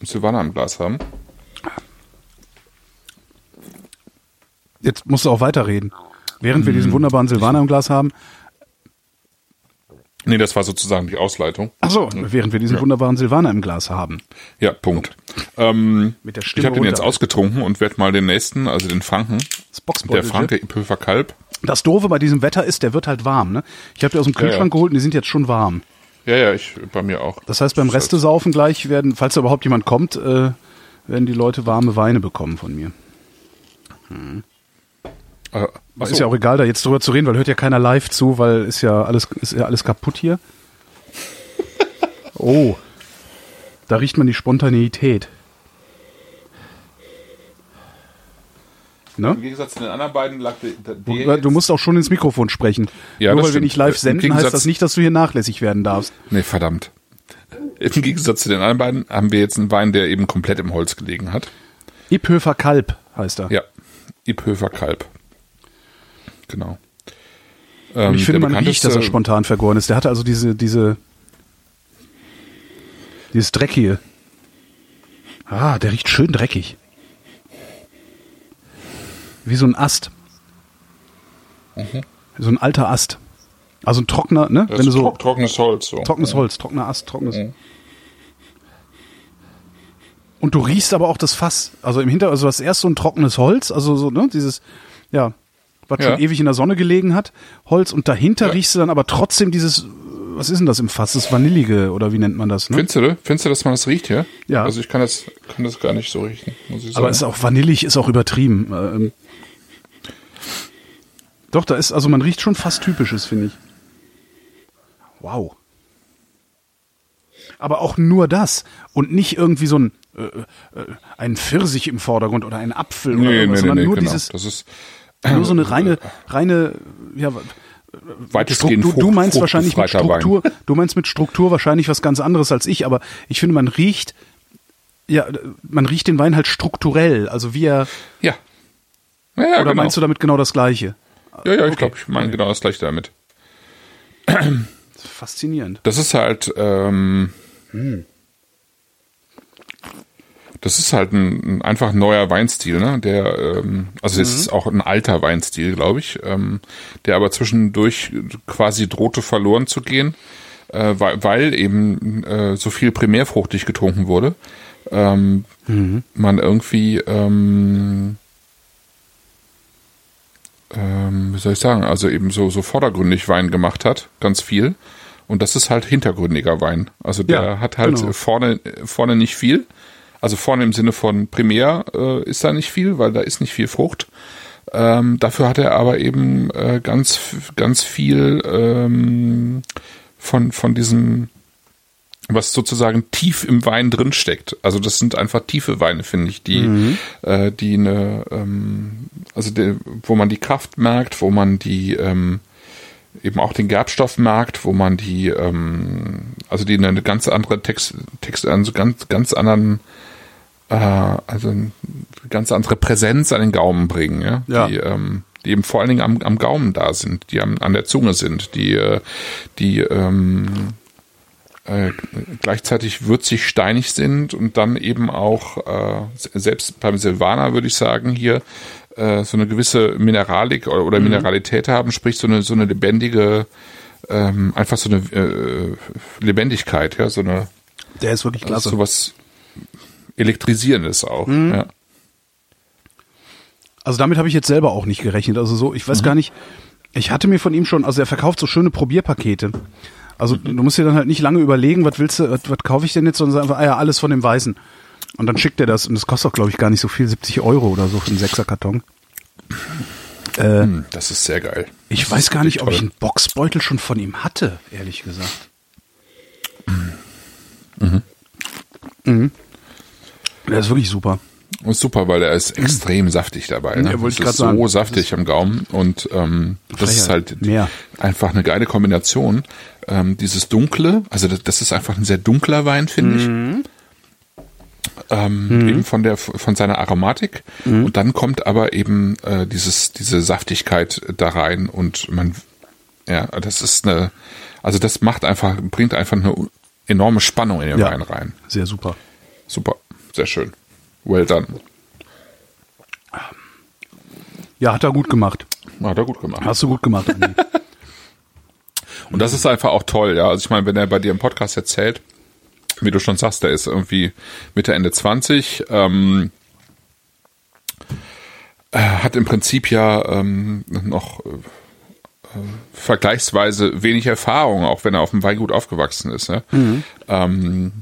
Silvaner im Glas haben. Jetzt musst du auch weiterreden. Während wir diesen wunderbaren Silvaner im Glas haben, Nee, das war sozusagen die Ausleitung. ach so, während wir diesen wunderbaren Silvaner im Glas haben. Ja, Punkt. Ähm, Mit der ich Stimme habe den jetzt ausgetrunken und werde mal den nächsten, also den Franken, Das der. Franke Ipöfer Kalb. Das Doofe bei diesem Wetter ist, der wird halt warm, ne? Ich habe die aus dem Kühlschrank ja. geholt und die sind jetzt schon warm. Ja, ja, ich bei mir auch. Das heißt, beim Restesaufen gleich werden, falls da überhaupt jemand kommt, äh, werden die Leute warme Weine bekommen von mir. Äh, Ist ja auch egal, da jetzt drüber zu reden, weil hört ja keiner live zu, weil ist ja alles, ist ja alles kaputt hier. Oh. Da riecht man die Spontaneität. Ne? Im Gegensatz zu den anderen beiden lag der, Du musst auch schon ins Mikrofon sprechen. Ja, Nur weil wir stimmt. nicht live senden, heißt das nicht, dass du hier nachlässig werden darfst. Nee, verdammt. Im Gegensatz zu den anderen beiden haben wir jetzt einen Wein, der eben komplett im Holz gelegen hat. Iphöfer Kalb heißt er. Ja, Iphöfer Kalb. Genau. Und Ähm, ich finde, man riecht, dass er spontan vergoren ist. Der hatte also diese, diese, dieses Dreckige. Ah, der riecht schön dreckig. Wie so ein Ast. So ein alter Ast. Also ein trockener, ne? Mhm. Das Wenn du so trock- trockenes Holz. So. trockenes Holz, trockener Ast, trockenes. Mhm. Und du riechst aber auch das Fass. Also im Hinter, also das erst so ein trockenes Holz, also so, ne, dieses, ja, was Ja. schon ewig in der Sonne gelegen hat, Holz, und dahinter Ja. riechst du dann aber trotzdem dieses, was ist denn das im Fass? Das Vanillige, oder wie nennt man das, ne? Findest du, findest du, dass man das riecht hier? Ja. Also ich kann das, kann das gar nicht so riechen, muss ich sagen. Aber ist auch vanillig, ist auch übertrieben. Ähm, doch, da ist, also man riecht schon fast typisches, finde ich. Wow. Aber auch nur das und nicht irgendwie so ein äh, äh, ein Pfirsich im Vordergrund oder ein Apfel oder nee, nee, irgendwas, nee, sondern nee, nur genau. dieses, das ist nur so eine reine, reine, ja, weitestgehend Struktur, du meinst wahrscheinlich mit Struktur, du meinst mit Struktur wahrscheinlich was ganz anderes als ich, aber ich finde, man riecht, ja, man riecht den Wein halt strukturell, also wie er. Ja. Ja, ja oder genau. meinst du damit genau das Gleiche? Ja, ja, ich Okay. glaube, ich meine genau das gleiche damit. Faszinierend. Das ist halt, ähm, Hm. Das ist halt ein, ein einfach neuer Weinstil, ne? Der, ähm, also es Mhm. ist auch ein alter Weinstil, glaube ich, ähm, der aber zwischendurch quasi drohte verloren zu gehen, äh, weil, weil eben äh, so viel primärfruchtig getrunken wurde. Ähm, Mhm. Man irgendwie ähm, ähm, wie soll ich sagen, also eben so, so vordergründig Wein gemacht hat, ganz viel. Und das ist halt hintergründiger Wein. Also der Ja, hat halt genau. vorne, vorne nicht viel. Also vorne im Sinne von primär äh, ist da nicht viel, weil da ist nicht viel Frucht. Ähm, dafür hat er aber eben äh, ganz, ganz viel ähm, von, von diesem, was sozusagen tief im Wein drin steckt. Also das sind einfach tiefe Weine, finde ich, die, äh, die eine, ähm, also der, wo man die Kraft merkt, wo man die ähm, eben auch den Gerbstoff merkt, wo man die, ähm, also die eine ganz andere Text, Text also ganz, ganz anderen, äh, also eine ganz andere Präsenz an den Gaumen bringen, ja, Ja. die, ähm, die eben vor allen Dingen am, am Gaumen da sind, die am, an der Zunge sind, die, äh, die ähm, äh, gleichzeitig würzig steinig sind und dann eben auch, äh, selbst beim Silvaner würde ich sagen, hier äh, so eine gewisse Mineralik oder, oder Mineralität haben, sprich so eine, so eine lebendige, ähm, einfach so eine äh, Lebendigkeit, ja, so eine Der ist wirklich klasse. so was Elektrisierendes auch. Ja. Also damit habe ich jetzt selber auch nicht gerechnet. Also so, ich weiß Mhm. gar nicht, ich hatte mir von ihm schon, also er verkauft so schöne Probierpakete. Also Mhm. du musst dir dann halt nicht lange überlegen, was willst du, was, was kaufe ich denn jetzt, sondern einfach, ah ja, alles von dem Weißen. Und dann schickt er das und das kostet auch, glaube ich, gar nicht so viel, 70 Euro oder so für einen Sechserkarton. Äh, Hm, Das ist sehr geil. ich Das weiß gar nicht, ob wirklich ich toll. einen Boxbeutel schon von ihm hatte, ehrlich gesagt. Mhm. Der ist wirklich super. Und ist super, weil er ist extrem saftig dabei. Ne? Ja, wollte Es ich grad ist so sagen. saftig am Gaumen und ähm, das ist halt Mehr. einfach eine geile Kombination. Ähm, dieses Dunkle, also das, das ist einfach ein sehr dunkler Wein, finde ich. Ähm, Eben von der von seiner Aromatik und dann kommt aber eben äh, dieses diese Saftigkeit da rein und man ja das ist eine also das macht einfach bringt einfach eine enorme Spannung in den Ja. Wein rein. Sehr super. Super, sehr schön. Well done. Ja, hat er gut gemacht. Hat er gut gemacht. Hast du gut gemacht. Und das ist einfach auch toll, ja. Also ich meine, wenn er bei dir im Podcast erzählt, wie du schon sagst, der ist irgendwie Mitte, Ende 20, ähm, äh, hat im Prinzip ja ähm, noch äh, äh, vergleichsweise wenig Erfahrung, auch wenn er auf dem Weingut aufgewachsen ist. Ja? Ähm,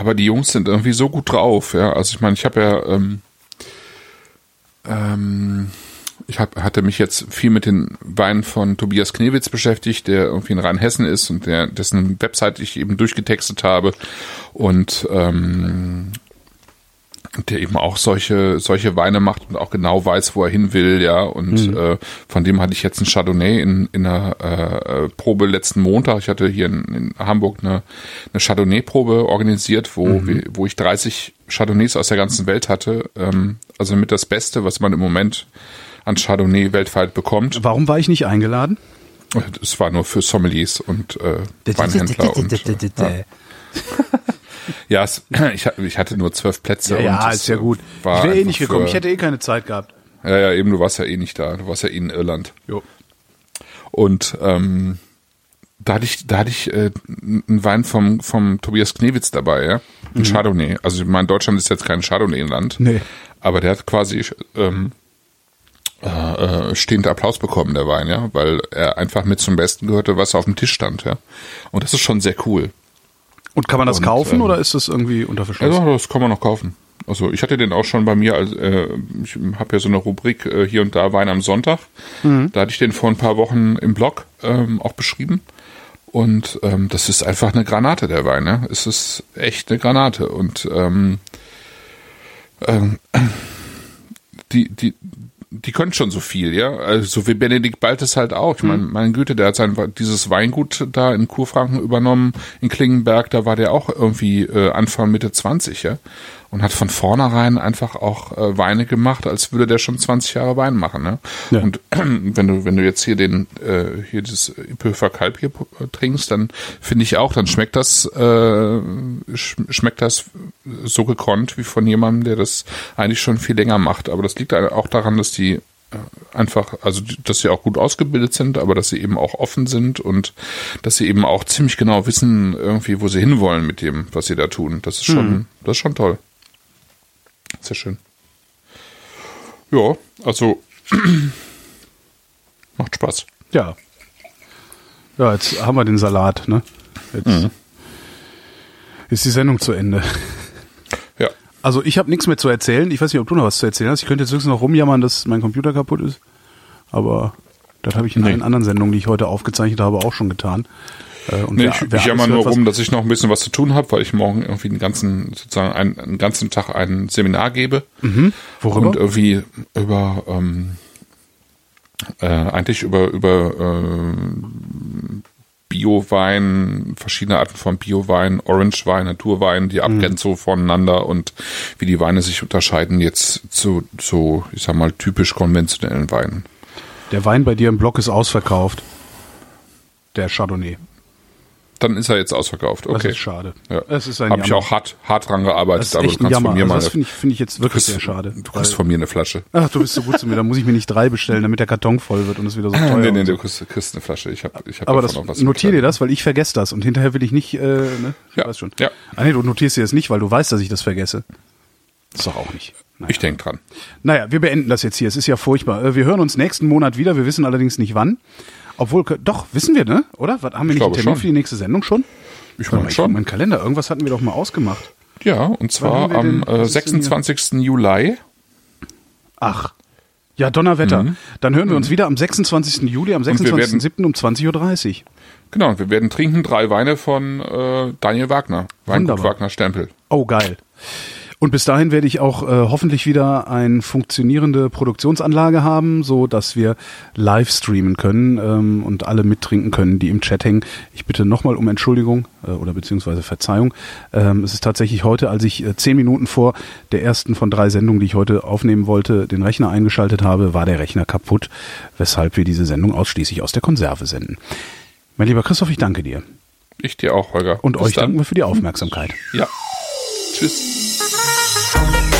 aber die Jungs sind irgendwie so gut drauf, ja. Also ich meine, ich habe ja ähm, ähm, ich hab, hatte mich jetzt viel mit den Weinen von Tobias Knewitz beschäftigt, der irgendwie in Rheinhessen ist und der, dessen Website ich eben durchgetextet habe. Und ähm, der eben auch solche solche Weine macht und auch genau weiß, wo er hin will, ja. Und Mhm. äh, von dem hatte ich jetzt ein Chardonnay in, in einer äh, Probe letzten Montag. Ich hatte hier in, in Hamburg eine, eine Chardonnay-Probe organisiert, wo Mhm. wir, wo ich 30 Chardonnays aus der ganzen Welt hatte. Ähm, also mit das Beste, was man im Moment an Chardonnay weltweit bekommt. Warum war ich nicht eingeladen? Es war nur für Sommeliers und äh, Weinhändler und äh, ja. Ja, es, ich, ich hatte nur zwölf Plätze. Ja, ja und ist es ja gut. war Ich wäre eh nicht gekommen. für- Ich hätte eh keine Zeit gehabt. Ja, ja, eben, du warst ja eh nicht da. Du warst ja eh in Irland. Jo. Und ähm, da hatte ich, da hatte ich äh, einen Wein vom, vom Tobias Knewitz dabei, ja. Ein Chardonnay. Also ich meine, Deutschland ist jetzt kein Chardonnay-Land. Nee. Aber der hat quasi ähm, äh, äh, stehend Applaus bekommen, der Wein, ja, weil er einfach mit zum Besten gehörte, was auf dem Tisch stand, ja. Und das ist schon sehr cool. Und kann man das Und, kaufen ähm, oder ist das irgendwie unter Verschluss? Ja, das kann man noch kaufen. Also ich hatte den auch schon bei mir, als, äh, ich habe ja so eine Rubrik äh, hier und da Wein am Sonntag. Da hatte ich den vor ein paar Wochen im Blog ähm, auch beschrieben. Und ähm, das ist einfach eine Granate, der Wein. Ne? Es ist echt eine Granate. Und ähm, ähm, die, die, die können schon so viel, ja. Also so wie Benedikt Baltes halt auch. Ich meine, meine Güte, der hat sein dieses Weingut da in Kurfranken übernommen, in Klingenberg, da war der auch irgendwie äh, Anfang Mitte 20, ja. Und hat von vornherein einfach auch äh, Weine gemacht, als würde der schon 20 Jahre Wein machen, ne? Ja. Und wenn du, wenn du jetzt hier den, äh, hier dieses Ipöfer Kalb hier äh, trinkst, dann finde ich auch, dann schmeckt das, äh, sch schmeckt das so gekonnt wie von jemandem, der das eigentlich schon viel länger macht. Aber das liegt auch daran, dass die äh, einfach, also dass sie auch gut ausgebildet sind, aber dass sie eben auch offen sind und dass sie eben auch ziemlich genau wissen, irgendwie, wo sie hinwollen mit dem, was sie da tun. Das ist schon, das ist schon toll. Sehr schön. Ja, also macht Spaß. Ja. Ja, jetzt haben wir den Salat, ne? Jetzt ist die Sendung zu Ende. Ja. Also ich habe nichts mehr zu erzählen. Ich weiß nicht, ob du noch was zu erzählen hast. Ich könnte jetzt höchstens noch rumjammern, dass mein Computer kaputt ist. Aber das habe ich in Nee. allen anderen Sendungen, die ich heute aufgezeichnet habe, auch schon getan. Äh, Und Nee, wer- ich wer ich jammer nur rum, dass ich noch ein bisschen was zu tun habe, weil ich morgen irgendwie einen ganzen, sozusagen einen, einen ganzen Tag ein Seminar gebe. Worüber? Und irgendwie über ähm, äh, eigentlich über über ähm, Biowein, verschiedene Arten von Biowein, Orangewein, Naturwein, die Abgrenzung voneinander und wie die Weine sich unterscheiden jetzt zu so, ich sag mal, typisch konventionellen Weinen. Der Wein bei dir im Blog ist ausverkauft. Der Chardonnay. Dann ist er jetzt ausverkauft. Das Okay. ist schade. Ja. Es ist ein Habe ich auch hart, hart dran gearbeitet, Das ist aber du kannst von Jammer. mir Also mal das finde ich, finde ich jetzt wirklich kriegst- sehr schade. Du kriegst von mir eine Flasche. Ach, du bist so gut zu mir. Da muss ich mir nicht drei bestellen, damit der Karton voll wird und es wieder so teuer nee, nee, du kriegst, kriegst eine Flasche. Ich habe ich hab Aber das, auch was. notier dir das, weil ich vergesse das und hinterher will ich nicht, äh, ne? Ich Ja, weiß schon. ja. Ah, nee, du notierst dir das nicht, weil du weißt, dass ich das vergesse. Das ist doch auch nicht. Naja. Ich denk dran. naja, wir beenden das jetzt hier. Es ist ja furchtbar. Äh, Wir hören uns nächsten Monat wieder. Wir wissen allerdings nicht wann. Obwohl, doch, wissen wir, ne? Oder? Was, haben wir nicht einen Termin schon. für die nächste Sendung schon? Ich meine schon. meinen Kalender. Irgendwas hatten wir doch mal ausgemacht. Ja, und zwar am äh, ist denn hier? 26. Juli. Ach. Ja, Donnerwetter. Dann hören wir uns wieder am 26. Juli, am Mhm. wir werden- 26.07. um 20.30 Uhr. Genau, wir werden trinken drei Weine von äh, Daniel Wagner. Weingut Wunderbar. Wagner Stempel. Oh, geil. Und bis dahin werde ich auch äh, hoffentlich wieder eine funktionierende Produktionsanlage haben, so dass wir live streamen können ähm, und alle mittrinken können, die im Chat hängen. Ich bitte nochmal um Entschuldigung äh, oder beziehungsweise Verzeihung. Ähm, es ist tatsächlich heute, als ich äh, zehn Minuten vor der ersten von drei Sendungen, die ich heute aufnehmen wollte, den Rechner eingeschaltet habe, war der Rechner kaputt, weshalb wir diese Sendung ausschließlich aus der Konserve senden. Mein lieber Christoph, ich danke dir. Ich dir auch, Holger. Und Bis euch dann. danken wir für die Aufmerksamkeit. Ja. Tschüss. Wer